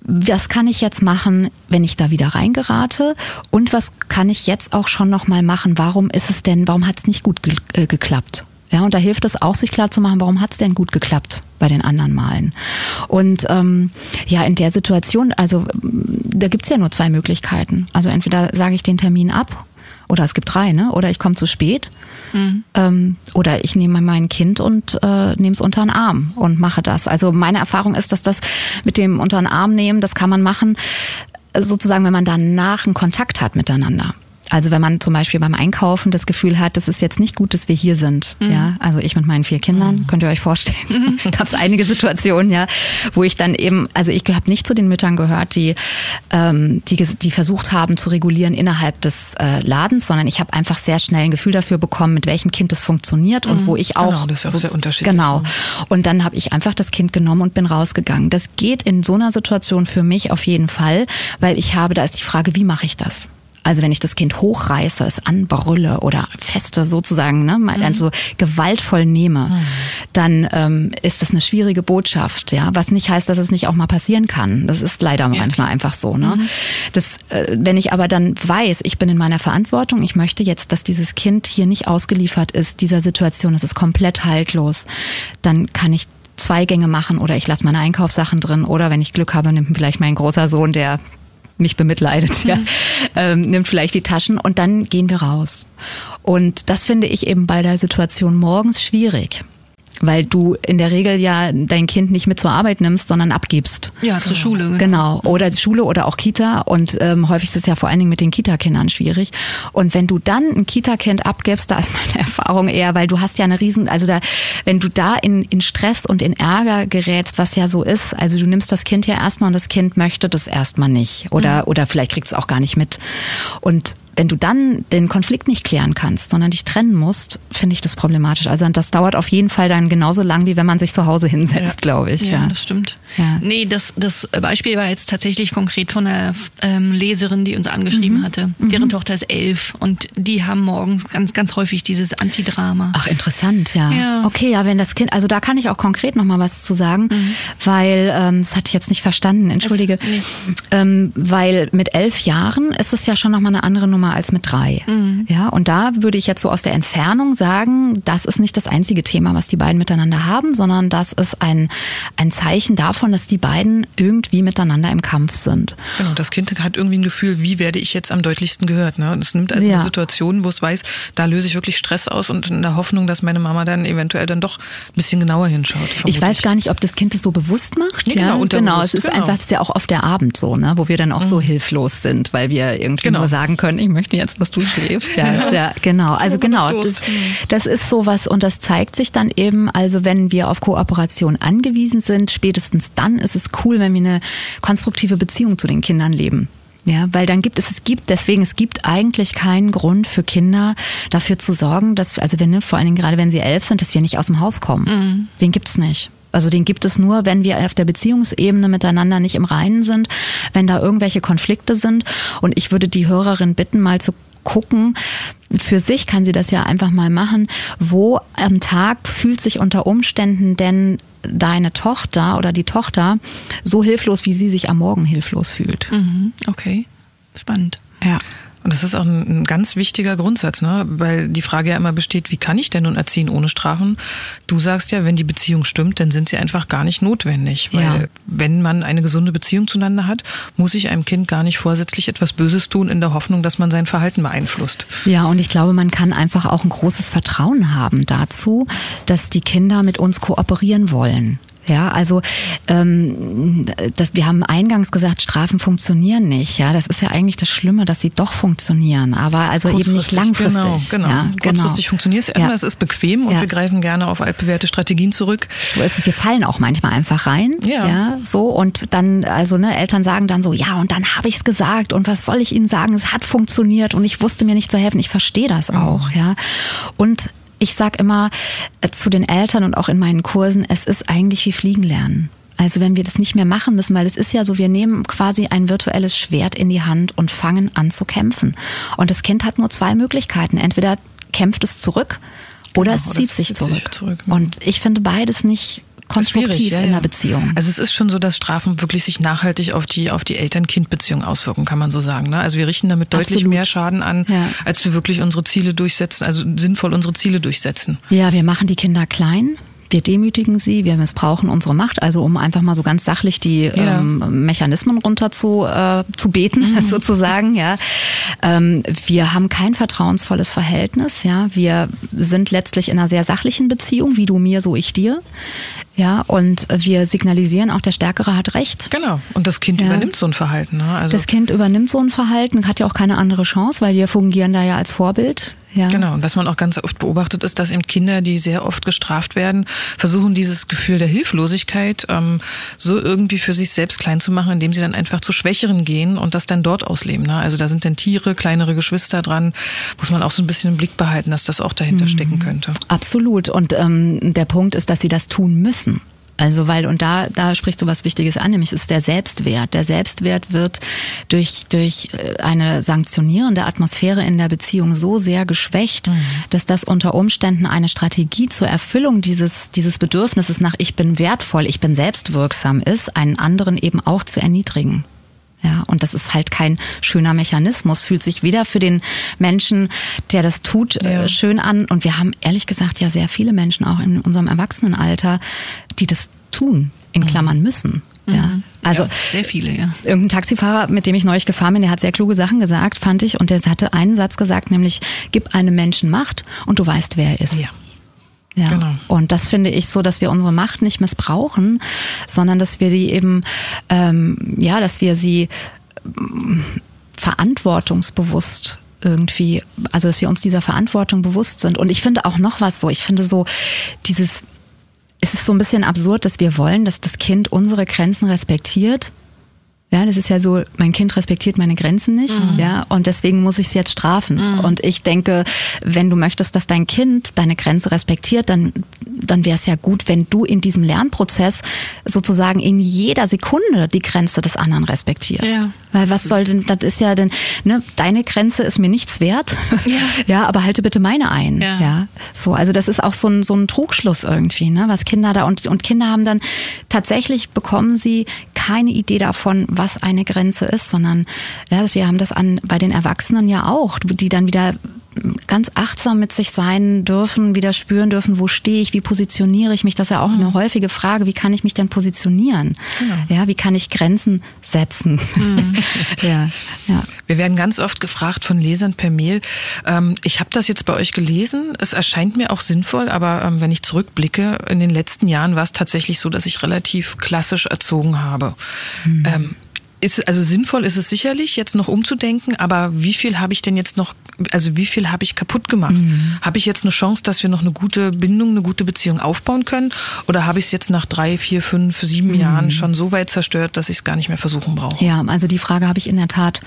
was kann ich jetzt machen, wenn ich da wieder reingerate und was kann ich jetzt auch schon noch mal machen? Warum ist es denn? Warum hat es nicht gut ge äh, geklappt? Ja, und da hilft es auch, sich klar zu machen, warum hat es denn gut geklappt bei den anderen Malen. Und ähm, ja, in der Situation, also da gibt's ja nur zwei Möglichkeiten. Also entweder sage ich den Termin ab oder es gibt drei, ne? Oder ich komme zu spät. Mhm. Ähm, oder ich nehme mein Kind und äh, nehme es unter den Arm und mache das. Also meine Erfahrung ist, dass das mit dem unter den Arm nehmen, das kann man machen, sozusagen, wenn man danach einen Kontakt hat miteinander. Also wenn man zum Beispiel beim Einkaufen das Gefühl hat, das ist jetzt nicht gut, dass wir hier sind. Mhm. Ja, also ich mit meinen vier Kindern, mhm. könnt ihr euch vorstellen, mhm. <laughs> gab es einige Situationen, ja, wo ich dann eben, also ich habe nicht zu den Müttern gehört, die, ähm, die, die versucht haben zu regulieren innerhalb des äh, Ladens, sondern ich habe einfach sehr schnell ein Gefühl dafür bekommen, mit welchem Kind es funktioniert und wo ich auch. Genau, das ist auch so, sehr unterschiedlich. Genau. Und dann habe ich einfach das Kind genommen und bin rausgegangen. Das geht in so einer Situation für mich auf jeden Fall, weil ich habe, da ist die Frage, wie mache ich das? Also wenn ich das Kind hochreiße, es anbrülle oder feste sozusagen, ne, mal mhm. also gewaltvoll nehme, mhm. dann ähm, ist das eine schwierige Botschaft, ja. Was nicht heißt, dass es nicht auch mal passieren kann. Das ist leider ja. manchmal einfach so. Ne? Mhm. Das, äh, wenn ich aber dann weiß, ich bin in meiner Verantwortung, ich möchte jetzt, dass dieses Kind hier nicht ausgeliefert ist, dieser Situation, es ist komplett haltlos, dann kann ich zwei Gänge machen oder ich lasse meine Einkaufssachen drin oder wenn ich Glück habe, nimmt vielleicht mein großer Sohn, der mich bemitleidet, ja, mhm. ähm, nimmt vielleicht die Taschen und dann gehen wir raus. Und das finde ich eben bei der Situation morgens schwierig weil du in der Regel ja dein Kind nicht mit zur Arbeit nimmst, sondern abgibst. Ja, zur Schule. Genau. genau. Oder Schule oder auch Kita. Und ähm, häufig ist es ja vor allen Dingen mit den Kita-Kindern schwierig. Und wenn du dann ein Kita-Kind abgibst, da ist meine <laughs> Erfahrung eher, weil du hast ja eine riesen, also da, wenn du da in, in Stress und in Ärger gerätst, was ja so ist, also du nimmst das Kind ja erstmal und das Kind möchte das erstmal nicht. Oder, mhm. oder vielleicht kriegst es auch gar nicht mit. Und wenn du dann den Konflikt nicht klären kannst, sondern dich trennen musst, finde ich das problematisch. Also das dauert auf jeden Fall dann genauso lang, wie wenn man sich zu Hause hinsetzt, ja. glaube ich. Ja, ja, das stimmt. Ja. Nee, das, das Beispiel war jetzt tatsächlich konkret von einer ähm, Leserin, die uns angeschrieben mhm. hatte. Deren mhm. Tochter ist elf und die haben morgens ganz, ganz häufig dieses Anziehdrama. Ach, interessant, ja. ja. Okay, ja, wenn das Kind, also da kann ich auch konkret noch mal was zu sagen, mhm. weil, ähm, das hatte ich jetzt nicht verstanden, entschuldige, ähm, weil mit elf Jahren ist es ja schon noch mal eine andere Nummer jünger als mit drei. Mhm. Ja, und da würde ich jetzt so aus der Entfernung sagen, das ist nicht das einzige Thema, was die beiden miteinander haben, sondern das ist ein, ein Zeichen davon, dass die beiden irgendwie miteinander im Kampf sind. Genau, das Kind hat irgendwie ein Gefühl, wie werde ich jetzt am deutlichsten gehört. Ne? Es nimmt also ja. Situationen, wo es weiß, da löse ich wirklich Stress aus und in der Hoffnung, dass meine Mama dann eventuell dann doch ein bisschen genauer hinschaut. Vermutlich. Ich weiß gar nicht, ob das Kind es so bewusst macht. Ja, genau, genau, es ist genau. einfach, es ist ja auch oft der Abend so, ne, wo wir dann auch mhm. so hilflos sind, weil wir irgendwie genau. nur sagen können, ich möchte jetzt, dass du schläfst. Ja, ja genau. Also genau, das, das ist sowas und das zeigt sich dann eben, also wenn wir auf Kooperation angewiesen sind, spätestens dann ist es cool, wenn wir eine konstruktive Beziehung zu den Kindern leben. Ja, weil dann gibt es, es gibt, deswegen, es gibt eigentlich keinen Grund für Kinder dafür zu sorgen, dass, also wenn, ne, vor allen Dingen gerade wenn sie elf sind, dass wir nicht aus dem Haus kommen. Mhm. Den gibt's nicht. Also den gibt es nur, wenn wir auf der Beziehungsebene miteinander nicht im Reinen sind, wenn da irgendwelche Konflikte sind. Und ich würde die Hörerin bitten, mal zu gucken, für sich kann sie das ja einfach mal machen, wo am Tag fühlt sich unter Umständen denn deine Tochter oder die Tochter so hilflos, wie sie sich am Morgen hilflos fühlt. Mhm, okay, spannend. Ja. Und das ist auch ein, ein, ganz wichtiger Grundsatz, ne? weil die Frage ja immer besteht, wie kann ich denn nun erziehen ohne Strafen? Du sagst ja, wenn die Beziehung stimmt, dann sind sie einfach gar nicht notwendig. Weil ja. wenn man eine gesunde Beziehung zueinander hat, muss ich einem Kind gar nicht vorsätzlich etwas Böses tun in der Hoffnung, dass man sein Verhalten beeinflusst. Ja, und ich glaube, man kann einfach auch ein großes Vertrauen haben dazu, dass die Kinder mit uns kooperieren wollen. Ja, also ähm, das, wir haben eingangs gesagt, Strafen funktionieren nicht. Ja, das ist ja eigentlich das Schlimme, dass sie doch funktionieren, aber also eben nicht langfristig. Genau, genau. Ja, genau. Kurzfristig funktioniert es immer, ja. es ist bequem und ja. wir greifen gerne auf altbewährte Strategien zurück. So ist es. Wir fallen auch manchmal einfach rein. Ja. ja so und dann also ne Eltern sagen dann so, ja und dann habe ich es gesagt und was soll ich ihnen sagen? Es hat funktioniert und ich wusste mir nicht zu helfen. Ich verstehe das mhm. auch. Ja und ich sage immer äh, zu den Eltern und auch in meinen Kursen, es ist eigentlich wie Fliegen lernen. Also wenn wir das nicht mehr machen müssen, weil es ist ja so, wir nehmen quasi ein virtuelles Schwert in die Hand und fangen an zu kämpfen. Und das Kind hat nur zwei Möglichkeiten. Entweder kämpft es zurück oder genau, es zieht, sich, zurück. sich zurück. Und ich finde beides nicht konstruktiv ja, in der Beziehung. Also es ist schon so, dass Strafen wirklich sich nachhaltig auf die auf die Eltern-Kind-Beziehung auswirken, kann man so sagen. Ne? Also wir richten damit deutlich Absolut. mehr Schaden an, ja. als wir wirklich unsere Ziele durchsetzen, also sinnvoll unsere Ziele durchsetzen. Ja, wir machen die Kinder klein wir demütigen sie, wir missbrauchen unsere Macht, also um einfach mal so ganz sachlich die ja. ähm, Mechanismen runter zu, äh, zu beten, mhm. <laughs> sozusagen, ja. Ähm, wir haben kein vertrauensvolles Verhältnis, ja. Wir sind letztlich in einer sehr sachlichen Beziehung, wie du mir, so ich dir. Ja, und wir signalisieren auch, der Stärkere hat Recht. Genau. Und das Kind ja. übernimmt so ein Verhalten. Ne? Also das Kind übernimmt so ein Verhalten, hat ja auch keine andere Chance, weil wir fungieren da ja als Vorbild. Ja. Genau. Und was man auch ganz oft beobachtet, ist, dass eben Kinder, die sehr oft gestraft werden, versuchen, dieses Gefühl der Hilflosigkeit ähm, so irgendwie für sich selbst klein zu machen, indem sie dann einfach zu Schwächeren gehen und das dann dort ausleben. Ne? Also da sind dann Tiere, kleinere Geschwister dran. Muss man auch so ein bisschen im Blick behalten, dass das auch dahinter mhm. stecken könnte. Absolut. Und ähm, der Punkt ist, dass sie das tun müssen. Also weil, und da, da spricht so was Wichtiges an, nämlich ist der Selbstwert. Der Selbstwert wird durch, durch äh, eine sanktionierende Atmosphäre in der Beziehung so sehr geschwächt, mhm. dass das unter Umständen eine Strategie zur Erfüllung dieses, dieses Bedürfnisses nach ich bin wertvoll, ich bin selbstwirksam ist, einen anderen eben auch zu erniedrigen. Ja, und das ist halt kein schöner Mechanismus, fühlt sich weder für den Menschen, der das tut, äh, ja. schön an. Und wir haben ehrlich gesagt ja sehr viele Menschen auch in unserem Erwachsenenalter, die das tun, in mhm. Klammern müssen. Ja, mhm. also ja, sehr viele, ja. Irgendein Taxifahrer, mit dem ich neulich gefahren bin, der hat sehr kluge Sachen gesagt, fand ich, und der hatte einen Satz gesagt, nämlich: Gib einem Menschen Macht und du weißt, wer er ist. Ja. Ja. Genau. Und das finde ich so, dass wir unsere Macht nicht missbrauchen, sondern dass wir die eben, ähm, ja, dass wir sie ähm, verantwortungsbewusst irgendwie, also dass wir uns dieser Verantwortung bewusst sind. Und ich finde auch noch was so, ich finde so dieses, es ist so ein bisschen absurd, dass wir wollen, dass das Kind unsere Grenzen respektiert ja, das ist ja so, mein Kind respektiert meine Grenzen nicht, mhm. ja, und deswegen muss ich es jetzt strafen. Mhm. Und ich denke, wenn du möchtest, dass dein Kind deine Grenze respektiert, dann, dann wäre es ja gut, wenn du in diesem Lernprozess sozusagen in jeder Sekunde die Grenze des anderen respektierst. Ja. Weil was soll denn, das ist ja denn, ne, deine Grenze ist mir nichts wert, ja, <laughs> ja aber halte bitte meine ein, ja. ja. So, also das ist auch so ein, so ein Trugschluss irgendwie, ne, was Kinder da, und, und Kinder haben dann, tatsächlich bekommen sie keine Idee davon, was eine Grenze ist, sondern ja, wir haben das an bei den Erwachsenen ja auch, die dann wieder ganz achtsam mit sich sein dürfen, wieder spüren dürfen, wo stehe ich, wie positioniere ich mich. Das ist ja auch mhm. eine häufige Frage, wie kann ich mich denn positionieren? Genau. Ja, wie kann ich Grenzen setzen? Mhm. <laughs> ja, ja. Wir werden ganz oft gefragt von Lesern per Mail. Ähm, ich habe das jetzt bei euch gelesen. Es erscheint mir auch sinnvoll, aber ähm, wenn ich zurückblicke, in den letzten Jahren war es tatsächlich so, dass ich relativ klassisch erzogen habe. Mhm. Ähm, ist, also sinnvoll ist es sicherlich, jetzt noch umzudenken, aber wie viel habe ich denn jetzt noch, also wie viel habe ich kaputt gemacht? Mhm. Habe ich jetzt eine Chance, dass wir noch eine gute Bindung, eine gute Beziehung aufbauen können? Oder habe ich es jetzt nach drei, vier, fünf, sieben mhm. Jahren schon so weit zerstört, dass ich es gar nicht mehr versuchen brauche? Ja, also die Frage habe ich in der Tat,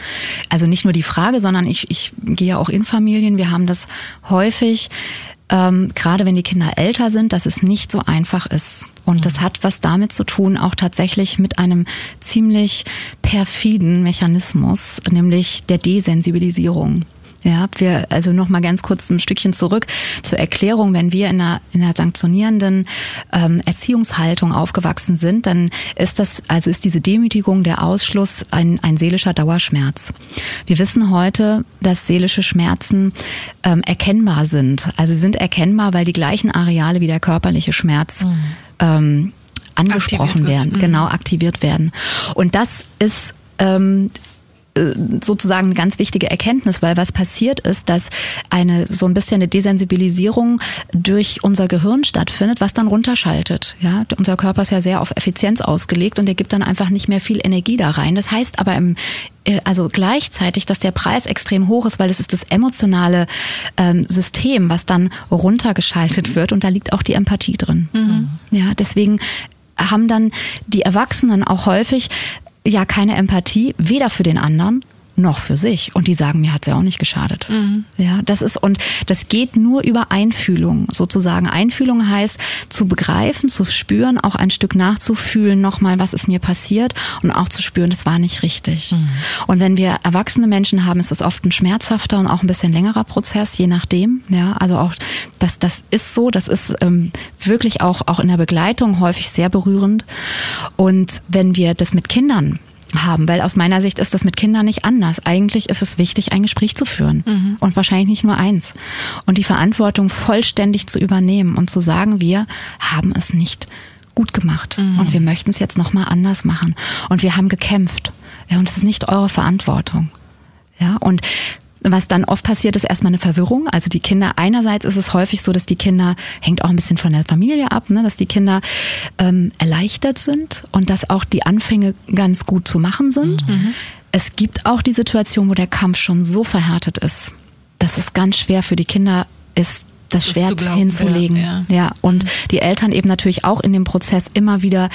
also nicht nur die Frage, sondern ich, ich gehe ja auch in Familien, wir haben das häufig, ähm, gerade wenn die Kinder älter sind, dass es nicht so einfach ist. Und das hat was damit zu tun, auch tatsächlich mit einem ziemlich perfiden Mechanismus, nämlich der Desensibilisierung. Ja, wir, also noch mal ganz kurz ein Stückchen zurück zur Erklärung. Wenn wir in einer, in einer sanktionierenden ähm, Erziehungshaltung aufgewachsen sind, dann ist das, also ist diese Demütigung, der Ausschluss ein, ein seelischer Dauerschmerz. Wir wissen heute, dass seelische Schmerzen ähm, erkennbar sind. Also sie sind erkennbar, weil die gleichen Areale wie der körperliche Schmerz mhm. Ähm, angesprochen werden, mhm. genau aktiviert werden. Und das ist ähm, äh, sozusagen eine ganz wichtige Erkenntnis, weil was passiert ist, dass eine so ein bisschen eine Desensibilisierung durch unser Gehirn stattfindet, was dann runterschaltet. Ja, unser Körper ist ja sehr auf Effizienz ausgelegt und der gibt dann einfach nicht mehr viel Energie da rein. Das heißt aber im äh, also gleichzeitig, dass der Preis extrem hoch ist, weil es ist das emotionale ähm, System, was dann runtergeschaltet wird und da liegt auch die Empathie drin. Mhm. Ja, deswegen haben dann die Erwachsenen auch häufig ja keine Empathie, weder für den anderen noch für sich. Und die sagen, mir hat's ja auch nicht geschadet. Mhm. Ja, das ist, und das geht nur über Einfühlung, sozusagen. Einfühlung heißt, zu begreifen, zu spüren, auch ein Stück nachzufühlen, nochmal, was ist mir passiert und auch zu spüren, das war nicht richtig. Mhm. Und wenn wir erwachsene Menschen haben, ist es oft ein schmerzhafter und auch ein bisschen längerer Prozess, je nachdem. Ja, also auch, das, das ist so, das ist ähm, wirklich auch, auch in der Begleitung häufig sehr berührend. Und wenn wir das mit Kindern haben, weil aus meiner Sicht ist das mit Kindern nicht anders. Eigentlich ist es wichtig, ein Gespräch zu führen mhm. und wahrscheinlich nicht nur eins und die Verantwortung vollständig zu übernehmen und zu sagen, wir haben es nicht gut gemacht mhm. und wir möchten es jetzt noch mal anders machen und wir haben gekämpft. Ja, und es ist nicht eure Verantwortung. Ja, und was dann oft passiert, ist erstmal eine Verwirrung. Also die Kinder, einerseits ist es häufig so, dass die Kinder, hängt auch ein bisschen von der Familie ab, ne, dass die Kinder ähm, erleichtert sind und dass auch die Anfänge ganz gut zu machen sind. Mhm. Es gibt auch die Situation, wo der Kampf schon so verhärtet ist, dass es ganz schwer für die Kinder ist, das, Schwert glauben, hinzulegen. Ja, ja. ja, und mhm. die Eltern eben natürlich auch in dem Prozess immer wieder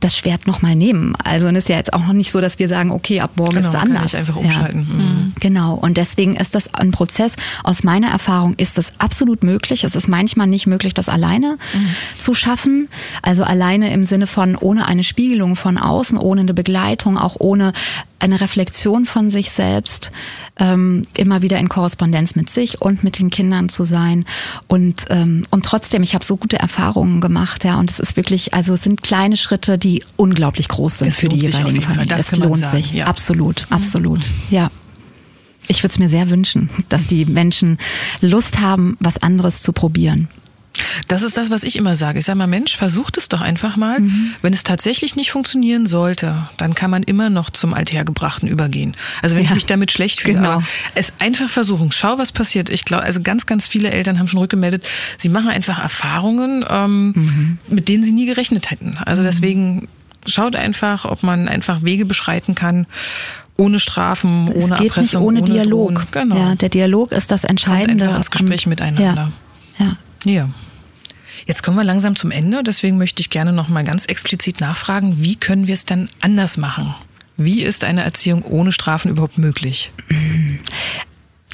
das Schwert nochmal nehmen. Also es ist ja jetzt auch noch nicht so, dass wir sagen, okay, ab morgen genau, ist es anders. Kann ich einfach umschalten. Ja. Mhm. Genau. Und deswegen ist das ein Prozess. Aus meiner Erfahrung ist das absolut möglich. Es ist manchmal nicht möglich, das alleine mhm. zu schaffen. Also alleine im Sinne von ohne eine Spiegelung von außen, ohne eine Begleitung, auch ohne eine Reflexion von sich selbst, ähm, immer wieder in Korrespondenz mit sich und mit den Kindern zu sein. Und, ähm, und trotzdem, ich habe so gute Erfahrungen gemacht, ja. Und es ist wirklich, also es sind kleine Schritte, die unglaublich groß sind es für die jeweiligen Familien. Es lohnt sich. Ja. Absolut, mhm. absolut. Ja. Ich würde es mir sehr wünschen, dass die Menschen Lust haben, was anderes zu probieren. Das ist das, was ich immer sage. Ich sage mal, Mensch, versucht es doch einfach mal. Mhm. Wenn es tatsächlich nicht funktionieren sollte, dann kann man immer noch zum Althergebrachten übergehen. Also wenn ja, ich mich damit schlecht fühle, genau. aber es einfach versuchen. Schau, was passiert. Ich glaube, also ganz, ganz viele Eltern haben schon rückgemeldet, sie machen einfach Erfahrungen, ähm, mhm. mit denen sie nie gerechnet hätten. Also mhm. deswegen schaut einfach, ob man einfach Wege beschreiten kann ohne Strafen, ohne es geht Erpressung, nicht ohne, ohne Dialog. Genau. Ja, der Dialog ist das Entscheidende. Kommt ins Gespräch miteinander. Ja. ja. Ja. Jetzt kommen wir langsam zum Ende, deswegen möchte ich gerne noch mal ganz explizit nachfragen, wie können wir es denn anders machen? Wie ist eine Erziehung ohne Strafen überhaupt möglich?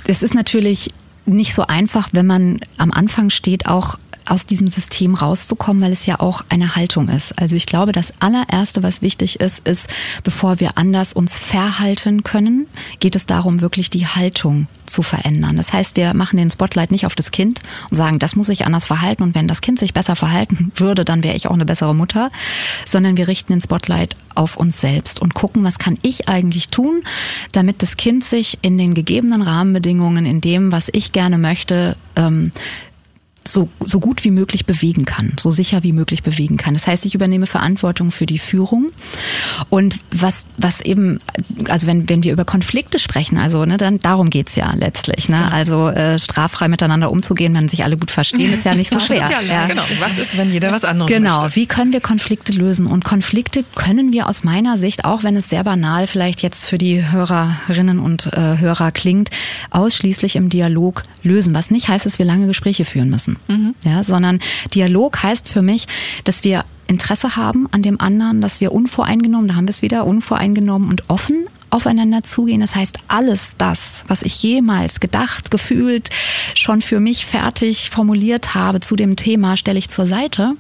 Es ist natürlich nicht so einfach, wenn man am Anfang steht, auch aus diesem System rauszukommen, weil es ja auch eine Haltung ist. Also ich glaube, das allererste, was wichtig ist, ist, bevor wir anders uns verhalten können, geht es darum, wirklich die Haltung zu verändern. Das heißt, wir machen den Spotlight nicht auf das Kind und sagen, das muss sich anders verhalten und wenn das Kind sich besser verhalten <laughs> würde, dann wäre ich auch eine bessere Mutter, sondern wir richten den Spotlight auf uns selbst und gucken, was kann ich eigentlich tun, damit das Kind sich in den gegebenen Rahmenbedingungen, in dem, was ich gerne möchte, ähm, so, so gut wie möglich bewegen kann, so sicher wie möglich bewegen kann. Das heißt, ich übernehme Verantwortung für die Führung. Und was, was eben, also wenn, wenn wir über Konflikte sprechen, also ne, dann darum geht's ja letztlich. Ne? Also äh, straffrei miteinander umzugehen, wenn sich alle gut verstehen, ist ja <laughs> nicht so schwer. Ja, ja. Genau. Was ist, wenn jeder was anderes Genau, möchte? wie können wir Konflikte lösen? Und Konflikte können wir aus meiner Sicht, auch wenn es sehr banal vielleicht jetzt für die Hörerinnen und äh, Hörer klingt, ausschließlich im Dialog lösen. Was nicht heißt, dass wir lange Gespräche führen müssen müssen. Mhm. Ja, sondern Dialog heißt für mich, dass wir Interesse haben an dem anderen, dass wir unvoreingenommen, da haben wir es wieder, unvoreingenommen und offen aufeinander zugehen. Das heißt, alles das, was ich jemals gedacht, gefühlt, schon für mich fertig formuliert habe zu dem Thema, stelle ich zur Seite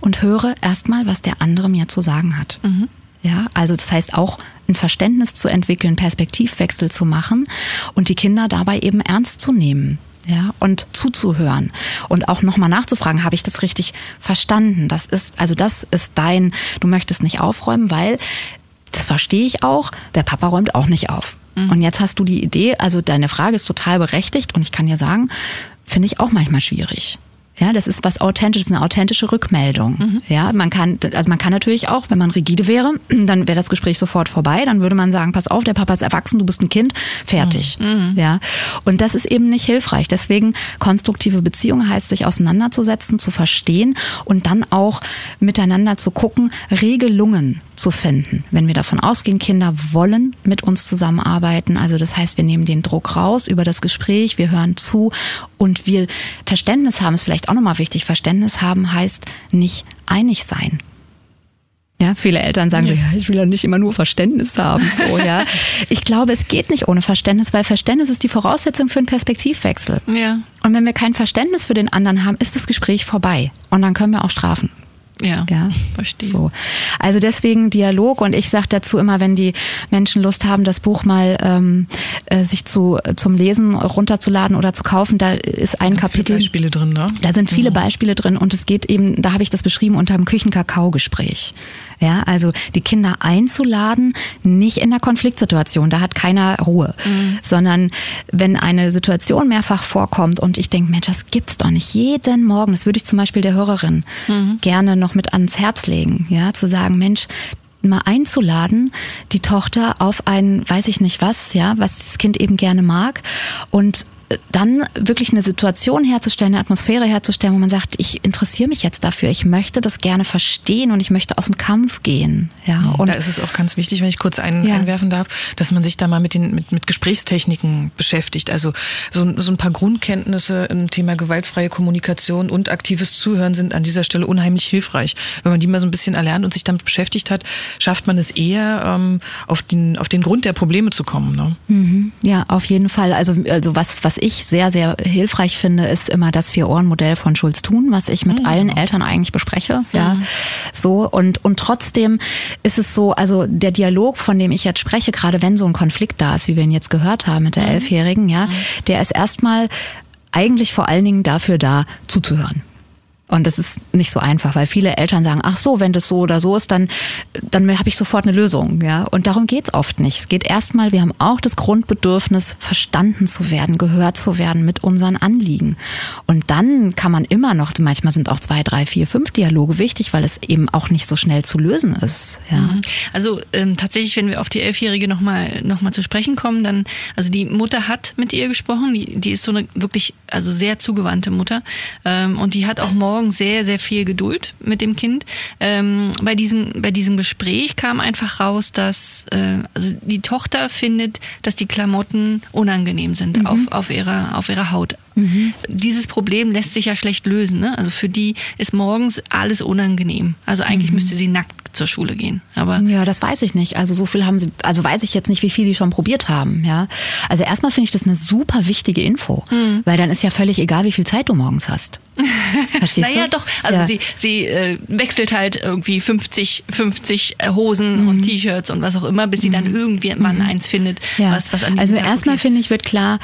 und höre erstmal, was der andere mir zu sagen hat. Mhm. Ja, also das heißt auch ein Verständnis zu entwickeln, Perspektivwechsel zu machen und die Kinder dabei eben ernst zu nehmen ja, und zuzuhören und auch nochmal nachzufragen, habe ich das richtig verstanden? Das ist, also das ist dein, du möchtest nicht aufräumen, weil, das verstehe ich auch, der Papa räumt auch nicht auf. Mhm. Und jetzt hast du die Idee, also deine Frage ist total berechtigt und ich kann dir sagen, finde ich auch manchmal schwierig. Ja, das ist was authentisches, eine authentische Rückmeldung. Mhm. Ja, man kann, also man kann natürlich auch, wenn man rigide wäre, <clears throat> dann wäre das Gespräch sofort vorbei. Dann würde man sagen, pass auf, der Papa ist erwachsen, du bist ein Kind, fertig. Mhm. mhm. Ja, und das ist eben nicht hilfreich. Deswegen konstruktive Beziehung heißt, sich auseinanderzusetzen, zu verstehen und dann auch miteinander zu gucken, Regelungen zu finden. Wenn wir davon ausgehen, Kinder wollen mit uns zusammenarbeiten, also das heißt, wir nehmen den Druck raus über das Gespräch, wir hören zu und wir Verständnis haben, ist vielleicht auch nochmal wichtig, Verständnis haben heißt nicht einig sein. Ja, viele Eltern sagen ja. so, ja, ich will ja nicht immer nur Verständnis haben. So, <laughs> ja. Ich glaube, es geht nicht ohne Verständnis, weil Verständnis ist die Voraussetzung für einen Perspektivwechsel. Ja. Und wenn wir kein Verständnis für den anderen haben, ist das Gespräch vorbei. Und dann können wir auch strafen. Ja, ja, verstehe. So. Also deswegen Dialog und ich sage dazu immer, wenn die Menschen Lust haben, das Buch mal ähm, äh, sich zu zum Lesen runterzuladen oder zu kaufen, da ist ein da Kapitel. Viele Beispiele drin, ne? Da sind viele mhm. Beispiele drin und es geht eben, da habe ich das beschrieben unter dem Küchenkakao-Gespräch. Ja, also die Kinder einzuladen, nicht in der Konfliktsituation, da hat keiner Ruhe, mhm. sondern wenn eine Situation mehrfach vorkommt und ich denke, Mensch, das gibt's doch nicht jeden Morgen, das würde ich zum Beispiel der Hörerin mhm. gerne noch mit ans Herz legen, ja, zu sagen, Mensch, mal einzuladen, die Tochter auf ein, weiß ich nicht was, ja, was das Kind eben gerne mag und dann wirklich eine Situation herzustellen, eine Atmosphäre herzustellen, wo man sagt, ich interessiere mich jetzt dafür, ich möchte das gerne verstehen und ich möchte aus dem Kampf gehen. Ja, mhm. und da ist es auch ganz wichtig, wenn ich kurz ein, ja. einwerfen darf, dass man sich da mal mit den mit, mit Gesprächstechniken beschäftigt. Also so, so ein paar Grundkenntnisse im Thema gewaltfreie Kommunikation und aktives Zuhören sind an dieser Stelle unheimlich hilfreich. Wenn man die mal so ein bisschen erlernt und sich damit beschäftigt hat, schafft man es eher, ähm, auf den auf den Grund der Probleme zu kommen. Ne? Mhm. Ja, auf jeden Fall. Also also was was ich sehr, sehr hilfreich finde, ist immer das Vier-Ohren-Modell von Schulz Thun, was ich mit mhm. allen Eltern eigentlich bespreche. Ja, mhm. so. Und, und trotzdem ist es so, also der Dialog, von dem ich jetzt spreche, gerade wenn so ein Konflikt da ist, wie wir ihn jetzt gehört haben mit der mhm. Elfjährigen, ja, mhm. der ist erstmal eigentlich vor allen Dingen dafür da, zuzuhören. Und das ist nicht so einfach, weil viele Eltern sagen, ach so, wenn das so oder so ist, dann, dann habe ich sofort eine Lösung. Ja? Und darum geht's oft nicht. Es geht erstmal, wir haben auch das Grundbedürfnis, verstanden zu werden, gehört zu werden mit unseren Anliegen. Und dann kann man immer noch, manchmal sind auch zwei, drei, vier, fünf Dialoge wichtig, weil es eben auch nicht so schnell zu lösen ist. Ja. Mhm. Also ähm, tatsächlich, wenn wir auf die Elfjährige nochmal noch mal zu sprechen kommen, dann, also die Mutter hat mit ihr gesprochen, die, die ist so eine wirklich, also sehr zugewandte Mutter. Ähm, und die hat auch morgen morgen sehr, sehr viel Geduld mit dem Kind. Ähm, bei, diesem, bei diesem Gespräch kam einfach raus, dass äh, also die Tochter findet, dass die Klamotten unangenehm sind mhm. auf, auf, ihrer, auf ihrer Haut. Mhm. Dieses Problem lässt sich ja schlecht lösen. Ne? Also für die ist morgens alles unangenehm. Also eigentlich mhm. müsste sie nackt zur Schule gehen. Aber ja, das weiß ich nicht. Also so viel haben sie, also weiß ich jetzt nicht, wie viel die schon probiert haben. Ja, also erstmal finde ich das eine super wichtige Info, mhm. weil dann ist ja völlig egal, wie viel Zeit du morgens hast. <laughs> Verstehst naja, du? doch. Also ja. sie, sie äh, wechselt halt irgendwie 50, 50 äh, Hosen mhm. und T-Shirts und was auch immer, bis sie dann mhm. irgendwann mhm. eins findet, ja. was, was an Also erstmal finde ich, wird klar,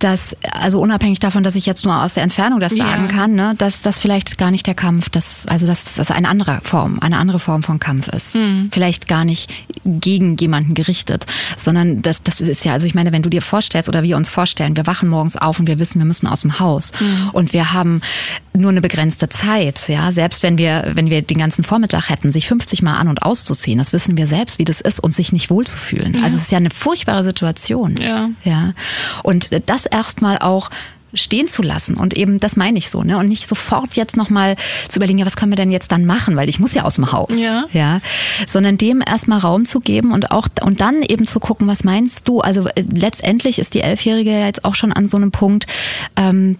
dass, also unabhängig davon, dass ich jetzt nur aus der Entfernung das sagen ja. kann, ne, dass das vielleicht gar nicht der Kampf, das, also dass das eine andere Form, eine andere Form von Kampf ist. Mhm. Vielleicht gar nicht gegen jemanden gerichtet, sondern das, das ist ja, also ich meine, wenn du dir vorstellst oder wir uns vorstellen, wir wachen morgens auf und wir wissen, wir müssen aus dem Haus mhm. und wir haben nur eine begrenzte Zeit, ja, selbst wenn wir, wenn wir den ganzen Vormittag hätten, sich 50 Mal an und auszuziehen, das wissen wir selbst, wie das ist und sich nicht wohlzufühlen. Ja. Also es ist ja eine furchtbare Situation. Ja. Ja. Und das erstmal auch stehen zu lassen. Und eben das meine ich so ne? Und nicht sofort jetzt noch mal zu überlegen ja was können wir denn jetzt dann machen? Weil ich muss ja aus dem Haus. Ja, ja. Sondern dem erstmal Raum zu geben und auch und dann eben zu gucken was meinst du? Also äh, letztendlich ist die elfjährige jetzt auch schon an so einem Punkt ähm,